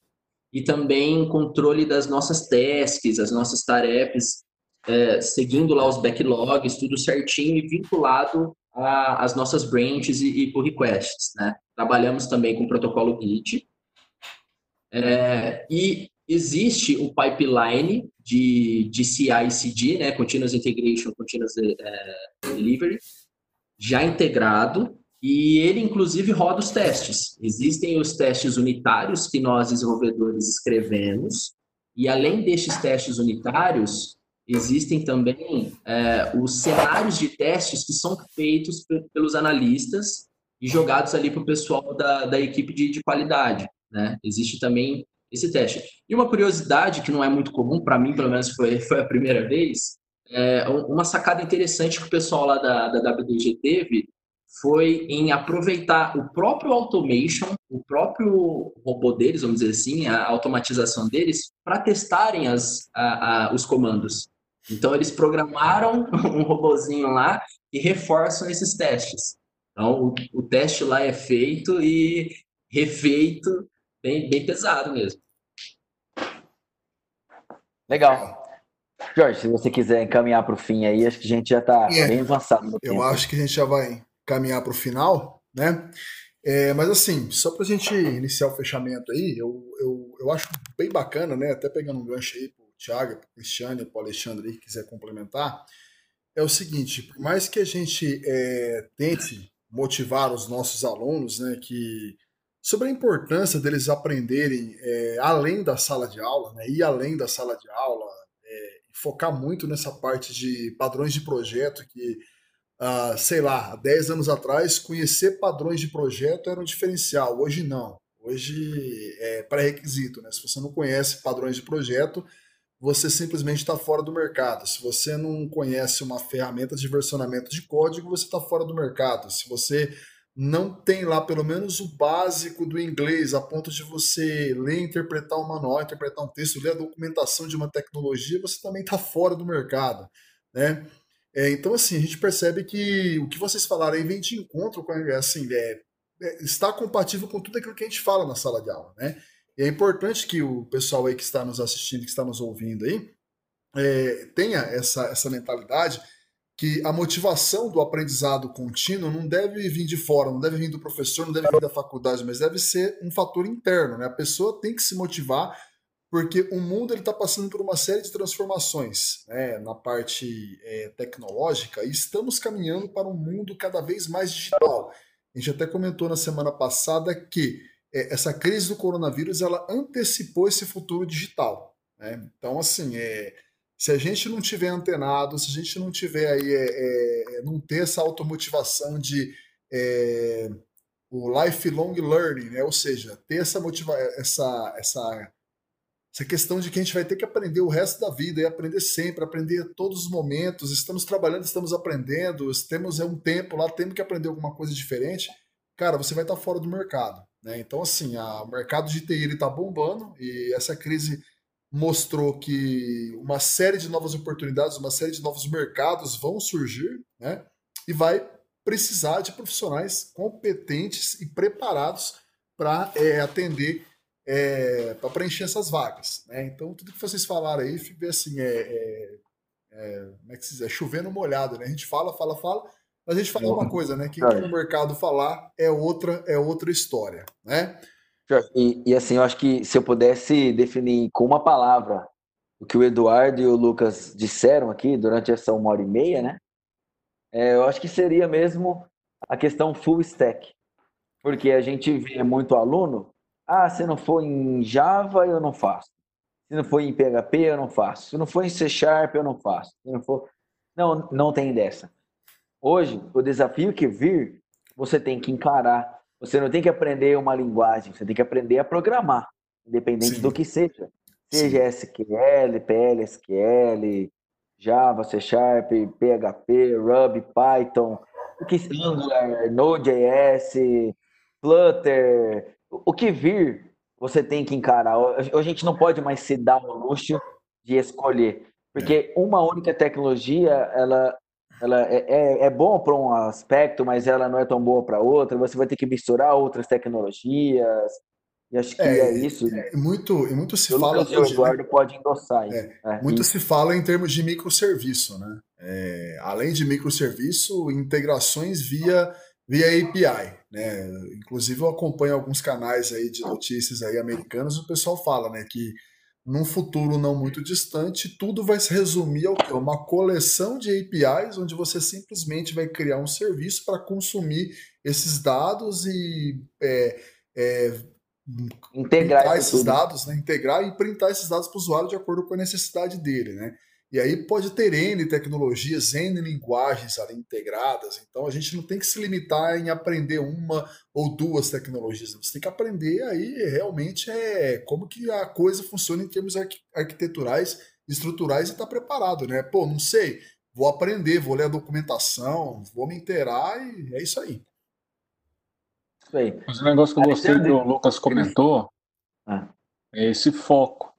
e também controle das nossas tasks, as nossas tarefas, uh, seguindo lá os backlogs, tudo certinho e vinculado às nossas branches e, e pull requests. Né? Trabalhamos também com o protocolo Git. Uh, e existe o pipeline de, de CI/CD, né, Continuous Integration, Continuous uh, Delivery, já integrado e ele, inclusive, roda os testes. Existem os testes unitários que nós, desenvolvedores, escrevemos, e além destes testes unitários, existem também é, os cenários de testes que são feitos pelos analistas e jogados ali para o pessoal da, da equipe de, de qualidade. Né? Existe também esse teste. E uma curiosidade que não é muito comum, para mim, pelo menos foi, foi a primeira vez, é uma sacada interessante que o pessoal lá da, da WDG teve foi em aproveitar o próprio automation, o próprio robô deles, vamos dizer assim, a automatização deles, para testarem as, a, a, os comandos. Então, eles programaram um robozinho lá e reforçam esses testes. Então, o, o teste lá é feito e refeito bem, bem pesado mesmo. Legal. Jorge, se você quiser encaminhar para o fim aí, acho que a gente já está é, bem avançado no Eu tempo. acho que a gente já vai caminhar para o final, né? É, mas assim, só para a gente iniciar o fechamento aí, eu, eu, eu acho bem bacana, né? Até pegando um gancho aí para o Thiago, para o Cristiano e para o Alexandre aí, que quiser complementar, é o seguinte, por mais que a gente é, tente motivar os nossos alunos, né, que sobre a importância deles aprenderem é, além da sala de aula, né, ir além da sala de aula, é, focar muito nessa parte de padrões de projeto que uh, sei lá, há 10 anos atrás, conhecer padrões de projeto era um diferencial. Hoje não. Hoje é pré-requisito. Né? Se você não conhece padrões de projeto, você simplesmente está fora do mercado. Se você não conhece uma ferramenta de versionamento de código, você está fora do mercado. Se você não tem lá pelo menos o básico do inglês, a ponto de você ler, interpretar um manual, interpretar um texto, ler a documentação de uma tecnologia, você também está fora do mercado. Né? É, então, assim, a gente percebe que o que vocês falaram aí vem de encontro com, assim, é, é, está compatível com tudo aquilo que a gente fala na sala de aula, né? E é importante que o pessoal aí que está nos assistindo, que está nos ouvindo aí, é, tenha essa, essa mentalidade que a motivação do aprendizado contínuo não deve vir de fora, não deve vir do professor, não deve vir da faculdade, mas deve ser um fator interno, né? A pessoa tem que se motivar porque o mundo está passando por uma série de transformações né, na parte é, tecnológica e estamos caminhando para um mundo cada vez mais digital. A gente até comentou na semana passada que é, essa crise do coronavírus ela antecipou esse futuro digital. Né? Então, assim, é, se a gente não tiver antenado, se a gente não tiver aí, é, é, é não ter essa automotivação de o lifelong learning, né? ou seja, ter essa motiva essa, essa essa questão de que a gente vai ter que aprender o resto da vida e aprender sempre, aprender todos os momentos. Estamos trabalhando, estamos aprendendo, temos é um tempo lá, temos que aprender alguma coisa diferente. Cara, você vai estar fora do mercado. Né? Então, assim, a, o mercado de TI está bombando e essa crise mostrou que uma série de novas oportunidades, uma série de novos mercados vão surgir né? e vai precisar de profissionais competentes e preparados para é, atender é, para preencher essas vagas. Né? Então, tudo que vocês falaram aí, fica assim, é, é, é, como é que se diz? É chovendo molhado, né? A gente fala, fala, fala, mas a gente fala uma coisa, né? Que no mercado falar é outra, é outra história, né? E, e, assim, eu acho que se eu pudesse definir com uma palavra o que o Eduardo e o Lucas disseram aqui durante essa uma hora e meia, né? É, eu acho que seria mesmo a questão full stack. Porque a gente vê muito aluno ah, se não for em Java, eu não faço. Se não for em PHP, eu não faço. Se não for em C Sharp, eu não faço. Se não for. Não, não tem dessa. Hoje, o desafio que vir, você tem que encarar. Você não tem que aprender uma linguagem, você tem que aprender a programar, independente Sim. do que seja. Seja Sim. SQL, PLSQL, Java, C Sharp, PHP, Ruby, Python, o que Angular, Node.js, Flutter, o que vir, você tem que encarar. A gente não pode mais se dar o luxo de escolher, porque uma única tecnologia, ela, ela é, é, é bom para um aspecto, mas ela não é tão boa para outra. Você vai ter que misturar outras tecnologias. E acho que é, é isso. É, muito, e muito se fala. O Eduardo né? pode endossar. É, é, muito isso. se fala em termos de microserviço, né? É, além de microserviço, integrações via via API, né? Inclusive eu acompanho alguns canais aí de notícias aí americanos, o pessoal fala, né, que num futuro não muito distante, tudo vai se resumir ao quê? Uma coleção de APIs onde você simplesmente vai criar um serviço para consumir esses dados e é, é, integrar esses tudo. dados, né? integrar e printar esses dados para o usuário de acordo com a necessidade dele, né? E aí pode ter N tecnologias, N linguagens ali integradas. Então a gente não tem que se limitar em aprender uma ou duas tecnologias. Você tem que aprender aí realmente é como que a coisa funciona em termos arquiteturais, estruturais e estar tá preparado, né? Pô, não sei, vou aprender, vou ler a documentação, vou me inteirar e é isso aí. Isso aí. Mas o negócio que você que o Lucas comentou ah. é esse foco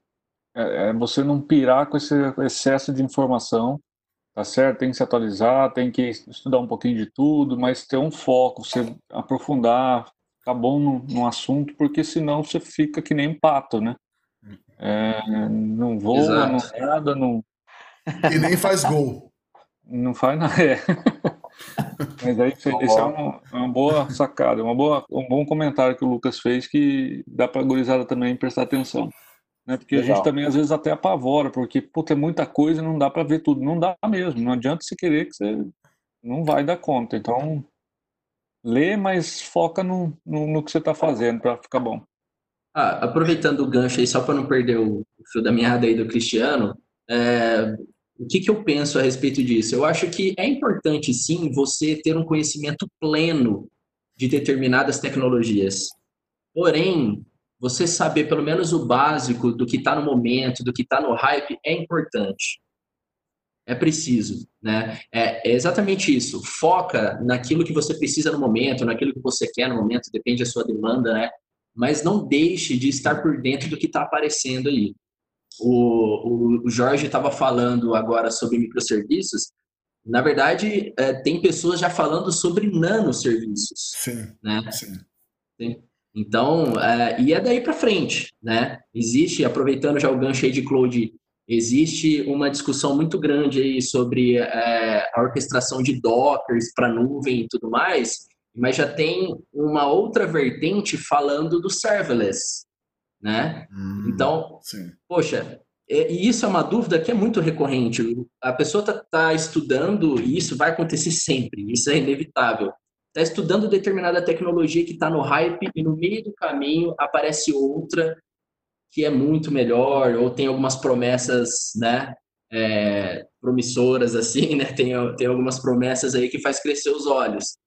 é, é você não pirar com esse excesso de informação, tá certo? Tem que se atualizar, tem que estudar um pouquinho de tudo, mas ter um foco, você aprofundar, ficar bom no, no assunto, porque senão você fica que nem pato, né? É, não voa, Exato. não nada, não. E nem faz gol. Não faz nada. É. Mas aí isso é uma, uma, boa sacada, uma boa, um bom comentário que o Lucas fez que dá para a gurizada também prestar atenção. Né? Porque Legal. a gente também às vezes até apavora, porque puta, é muita coisa e não dá para ver tudo. Não dá mesmo, não adianta você querer que você não vai dar conta. Então, lê, mas foca no, no, no que você está fazendo para ficar bom. Ah, aproveitando o gancho aí, só para não perder o fio da meada aí do Cristiano, é, o que, que eu penso a respeito disso? Eu acho que é importante, sim, você ter um conhecimento pleno de determinadas tecnologias. Porém, você saber pelo menos o básico do que está no momento, do que está no hype, é importante. É preciso, né? É, é, exatamente isso. Foca naquilo que você precisa no momento, naquilo que você quer no momento, depende da sua demanda, né? Mas não deixe de estar por dentro do que está aparecendo aí. O, o, o Jorge estava falando agora sobre microserviços. Na verdade, é, tem pessoas já falando sobre nanoserviços. Sim. Né? Sim. Tem, então, é, e é daí para frente, né? Existe, aproveitando já o gancho aí de cloud, existe uma discussão muito grande aí sobre é, a orquestração de dockers para nuvem e tudo mais, mas já tem uma outra vertente falando do serverless, né? Hum, então, sim. poxa, e isso é uma dúvida que é muito recorrente. A pessoa está tá estudando e isso vai acontecer sempre, isso é inevitável está estudando determinada tecnologia que está no hype e no meio do caminho aparece outra que é muito melhor ou tem algumas promessas, né, é, promissoras assim, né, tem, tem algumas promessas aí que faz crescer os olhos.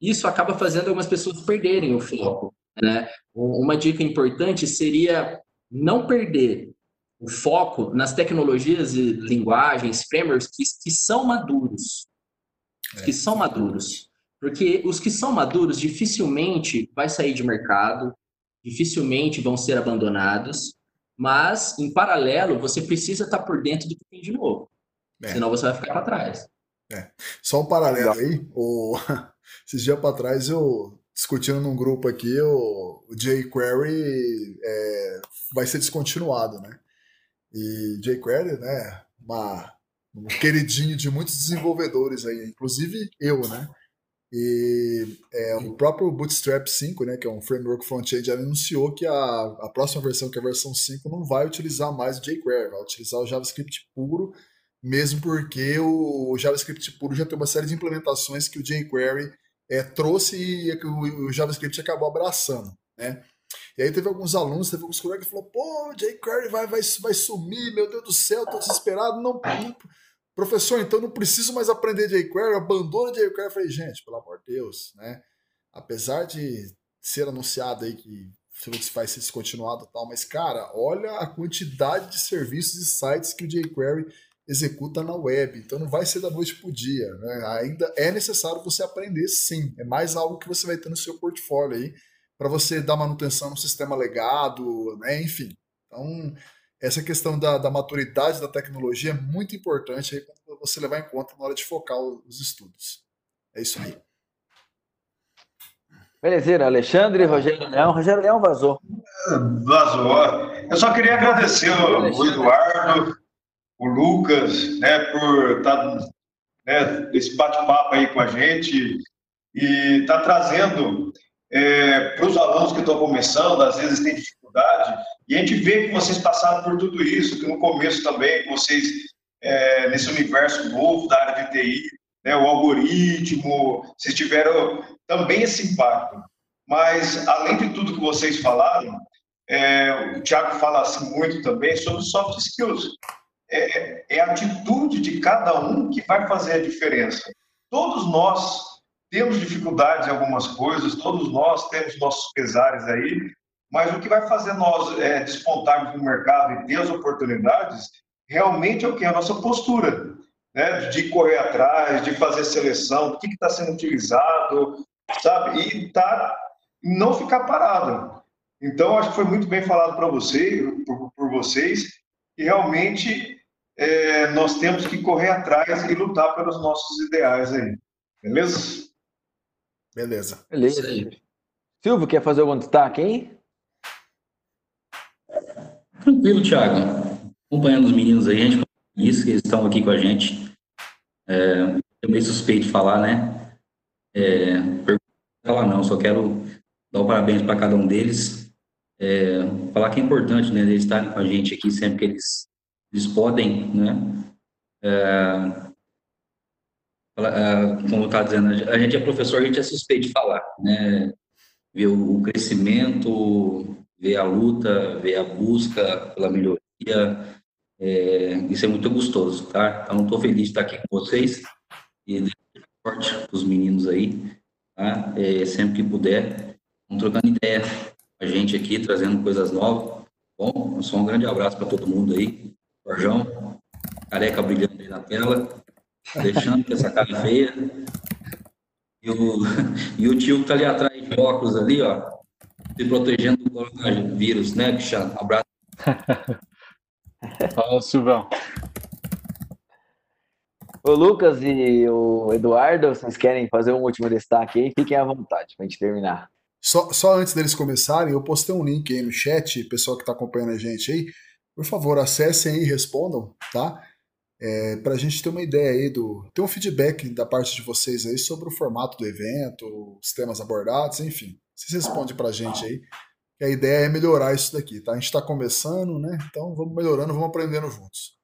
Isso acaba fazendo algumas pessoas perderem o foco, né? Uma dica importante seria não perder o foco nas tecnologias e linguagens, frameworks que, que são maduros, que são maduros. Porque os que são maduros dificilmente vai sair de mercado, dificilmente vão ser abandonados, mas em paralelo você precisa estar por dentro do que tem de novo. É. Senão você vai ficar para trás. É. Só um paralelo aí. O... Esses dias para trás eu discutindo num grupo aqui, o, o jQuery é... vai ser descontinuado, né? E jQuery, né? Uma... Um queridinho de muitos desenvolvedores aí, inclusive eu, né? E é, o próprio Bootstrap 5, né, que é um framework front-end, anunciou que a, a próxima versão, que é a versão 5, não vai utilizar mais o jQuery, vai utilizar o JavaScript puro, mesmo porque o, JavaScript puro já tem uma série de implementações que o jQuery é, trouxe e que o, o, JavaScript acabou abraçando, né? E aí teve alguns alunos, teve alguns colegas que falaram, pô, jQuery vai, vai, vai sumir, meu Deus do céu, tô desesperado, não, não Professor, então não preciso mais aprender jQuery, abandona jQuery. Eu falei, gente, pelo amor de Deus, né? Apesar de ser anunciado aí que Flux vai ser descontinuado e tal, mas, cara, olha a quantidade de serviços e sites que o jQuery executa na web. Então não vai ser da noite para o dia. Né? Ainda é necessário você aprender sim. É mais algo que você vai ter no seu portfólio aí para você dar manutenção no sistema legado, né? enfim. Então, essa questão da, da maturidade da tecnologia é muito importante aí para você levar em conta na hora de focar os estudos. É isso aí. Belezeira, Alexandre, Rogério Leão. Rogério Leão vazou. Vazou. Eu só queria agradecer o, Eduardo, o Lucas, né, por estar tá, né, esse bate-papo aí com a gente e estar tá trazendo é, para os alunos que estão começando, às vezes tem dificuldade faculdade, e a gente vê que vocês passaram por tudo isso, que no começo também, vocês, é, nesse universo novo da área de TI, né, o algoritmo, vocês tiveram também esse impacto. Mas, além de tudo que vocês falaram, é, o Tiago fala assim muito também sobre soft skills. É, é a atitude de cada um que vai fazer a diferença. Todos nós temos dificuldades em algumas coisas, todos nós temos nossos pesares aí, mas o que vai fazer nós é, despontarmos no mercado e ter as oportunidades realmente é o que? A nossa postura, né? de correr atrás, de fazer seleção, do que está sendo utilizado, sabe? E tá, não ficar parado. Então, acho que foi muito bem falado para você, por, por, vocês, que realmente é, nós temos que correr atrás e lutar pelos nossos ideais aí. Beleza? Beleza. Beleza. Silvio, quer fazer algum destaque aí? Tranquilo, Thiago. Acompanhando os meninos aí, a gente isso que eles estão aqui com a gente. É, é meio suspeito falar, né? É, falar não, só quero dar um parabéns para cada um deles. É, falar que é importante, né, eles estarem com a gente aqui sempre que eles, eles podem, né? É, é como eu estava dizendo, a gente é professor, a gente é suspeito de falar, né? Ver o crescimento, ver a luta, ver a busca pela melhoria, é, isso é muito gostoso, tá? Então, estou feliz de estar aqui com vocês e forte para os meninos aí, tá? É, sempre que puder, vamos trocando ideia a gente aqui, trazendo coisas novas. Bom, só um grande abraço para todo mundo aí. Jorjão, careca brilhando aí na tela, deixando com essa cara feia. E o, e o tio que tá ali atrás de óculos ali, ó, se protegendo do coronavírus, né, Cristiano? Abraço. Fala, Silvão. O Lucas e o Eduardo, vocês querem fazer um último destaque aí? Fiquem à vontade para a gente terminar. Só, só antes deles começarem, eu postei um link aí no chat, pessoal que está acompanhando a gente aí. Por favor, acessem e respondam, tá? É, para a gente ter uma ideia aí do. ter um feedback da parte de vocês aí sobre o formato do evento, os temas abordados, enfim. Vocês respondem para a gente aí. Que a ideia é melhorar isso daqui, tá? A gente está começando, né? Então vamos melhorando, vamos aprendendo juntos.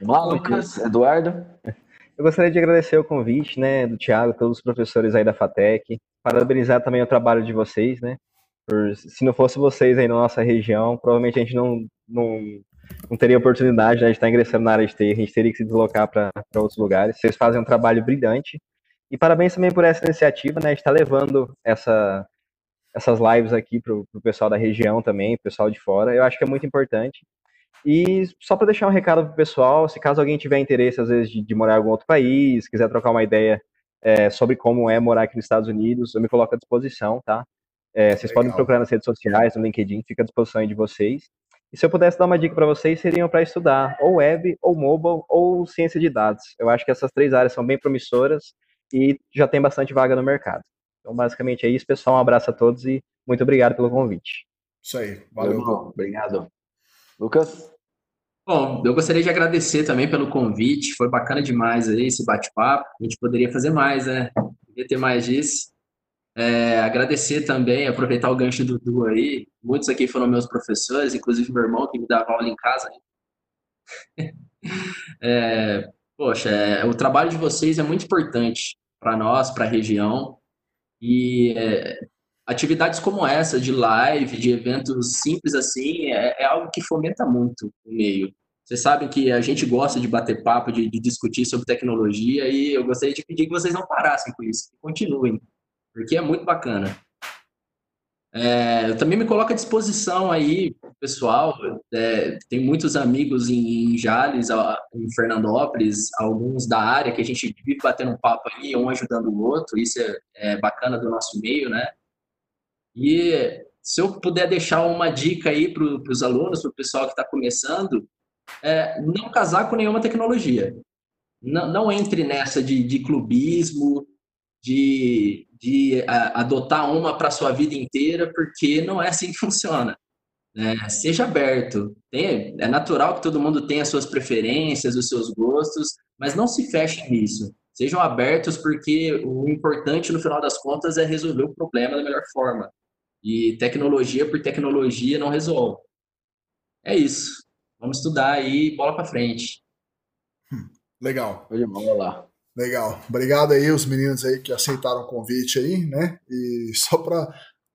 Vamos lá, Lucas, Eduardo. Eu gostaria de agradecer o convite, né, do Thiago, todos os professores aí da FATEC, parabenizar também o trabalho de vocês, né, por, se não fosse vocês aí na nossa região, provavelmente a gente não, não, não teria oportunidade né, de estar ingressando na área de TI, a gente teria que se deslocar para outros lugares. Vocês fazem um trabalho brilhante e parabéns também por essa iniciativa, né? Está levando essa, essas lives aqui para o pessoal da região também, pessoal de fora. Eu acho que é muito importante. E só para deixar um recado para o pessoal, se caso alguém tiver interesse, às vezes, de, de morar em algum outro país, quiser trocar uma ideia é, sobre como é morar aqui nos Estados Unidos, eu me coloco à disposição, tá? É, vocês Legal. podem procurar nas redes sociais, no LinkedIn, fica à disposição de vocês. E se eu pudesse dar uma dica para vocês, seriam para estudar ou web, ou mobile, ou ciência de dados. Eu acho que essas três áreas são bem promissoras e já tem bastante vaga no mercado. Então, basicamente é isso, pessoal. Um abraço a todos e muito obrigado pelo convite. Isso aí, valeu. Obrigado. Lucas? Bom, eu gostaria de agradecer também pelo convite, foi bacana demais aí esse bate-papo. A gente poderia fazer mais, né? Poderia ter mais disso. É, agradecer também, aproveitar o gancho do Du aí. Muitos aqui foram meus professores, inclusive meu irmão que me dava aula em casa. É, poxa, é, o trabalho de vocês é muito importante para nós, para a região. E é, atividades como essa, de live, de eventos simples assim, é, é, algo que fomenta muito o meio. Vocês sabem que a gente gosta de bater papo, de, de, discutir sobre tecnologia, e eu gostaria de pedir que vocês não parassem com isso, que continuem, porque é muito bacana. É, eu também me coloco à disposição aí, pessoal. É, tem muitos amigos em, em Jales, em Fernandópolis, alguns da área que a gente vive batendo um papo aí, um ajudando o outro. Isso é, é bacana do nosso meio, né? E se eu puder deixar uma dica aí para os alunos, para o pessoal que está começando, é não casar com nenhuma tecnologia. Não, não entre nessa de, de clubismo, de, de a, adotar uma para sua vida inteira, porque não é assim que funciona. É, seja aberto. Tem, é natural que todo mundo tenha as suas preferências, os seus gostos, mas não se feche nisso. Sejam abertos, porque o importante, no final das contas, é resolver o problema da melhor forma. E tecnologia por tecnologia não resolve. É isso. Vamos estudar aí, bola para frente. Legal. Vamos lá. Legal. Obrigado aí os meninos aí que aceitaram o convite aí, né? E só para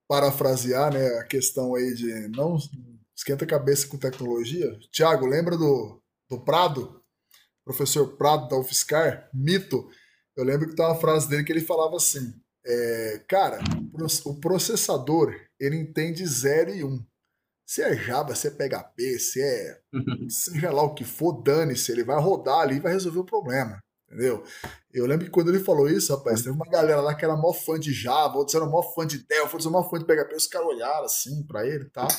parafrasear, né, a questão aí de não esquenta a cabeça com tecnologia. Tiago, lembra do, do Prado? Professor Prado da UFSCar, mito. Eu lembro que tem uma frase dele que ele falava assim: é, cara, o processador ele entende 0 e 1. Um. Se é Java, se é PHP, se é seja lá o que for, dane-se, ele vai rodar ali e vai resolver o problema. Entendeu? Eu lembro que quando ele falou isso, rapaz, teve uma galera lá que era mó fã de Java, outros eram mó fã de Delphi, outros eram mó fã de PHP, os caras olharam assim para ele e tá? tal.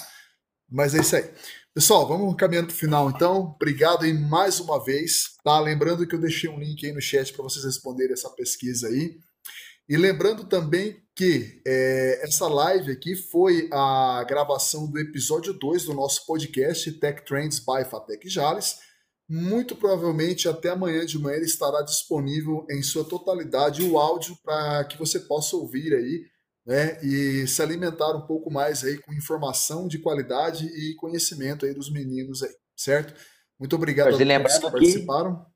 Mas é isso aí. Pessoal, vamos caminhando para final então. Obrigado aí mais uma vez. Tá? Lembrando que eu deixei um link aí no chat para vocês responderem essa pesquisa aí. E lembrando também que é, essa live aqui foi a gravação do episódio 2 do nosso podcast Tech Trends by Fatec Jales. Muito provavelmente até amanhã de manhã ele estará disponível em sua totalidade o áudio para que você possa ouvir aí né, e se alimentar um pouco mais aí com informação de qualidade e conhecimento aí dos meninos aí, certo? Muito obrigado a todos que participaram.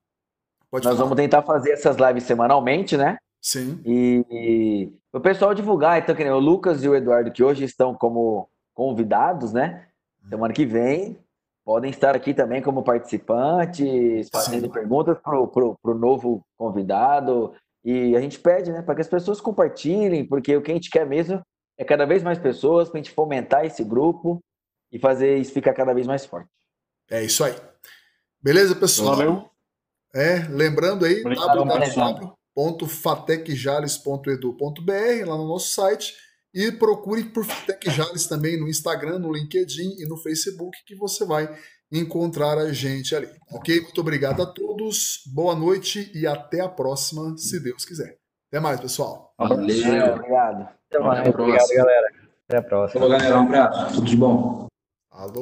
Pode nós falar. vamos tentar fazer essas lives semanalmente, né? Sim. E, e o pessoal divulgar, então, que nem o Lucas e o Eduardo, que hoje estão como convidados, né? Semana que vem, podem estar aqui também como participantes, fazendo Sim. perguntas para o novo convidado, e a gente pede, né, para que as pessoas compartilhem, porque o que a gente quer mesmo é cada vez mais pessoas para a gente fomentar esse grupo e fazer isso ficar cada vez mais forte. É isso aí. Beleza, pessoal? Valeu. É, lembrando aí, www.fatecjales.edu.br, lá no nosso site, e procure por Fatec Jales também no Instagram, no LinkedIn e no Facebook, que você vai encontrar a gente ali. Ok? Muito obrigado a todos, boa noite e até a próxima, se Deus quiser. Até mais, pessoal. Valeu. Obrigado. Até mais. Obrigado, galera. Até a próxima. Falou, galera. Um abraço. Tudo de bom. Alô.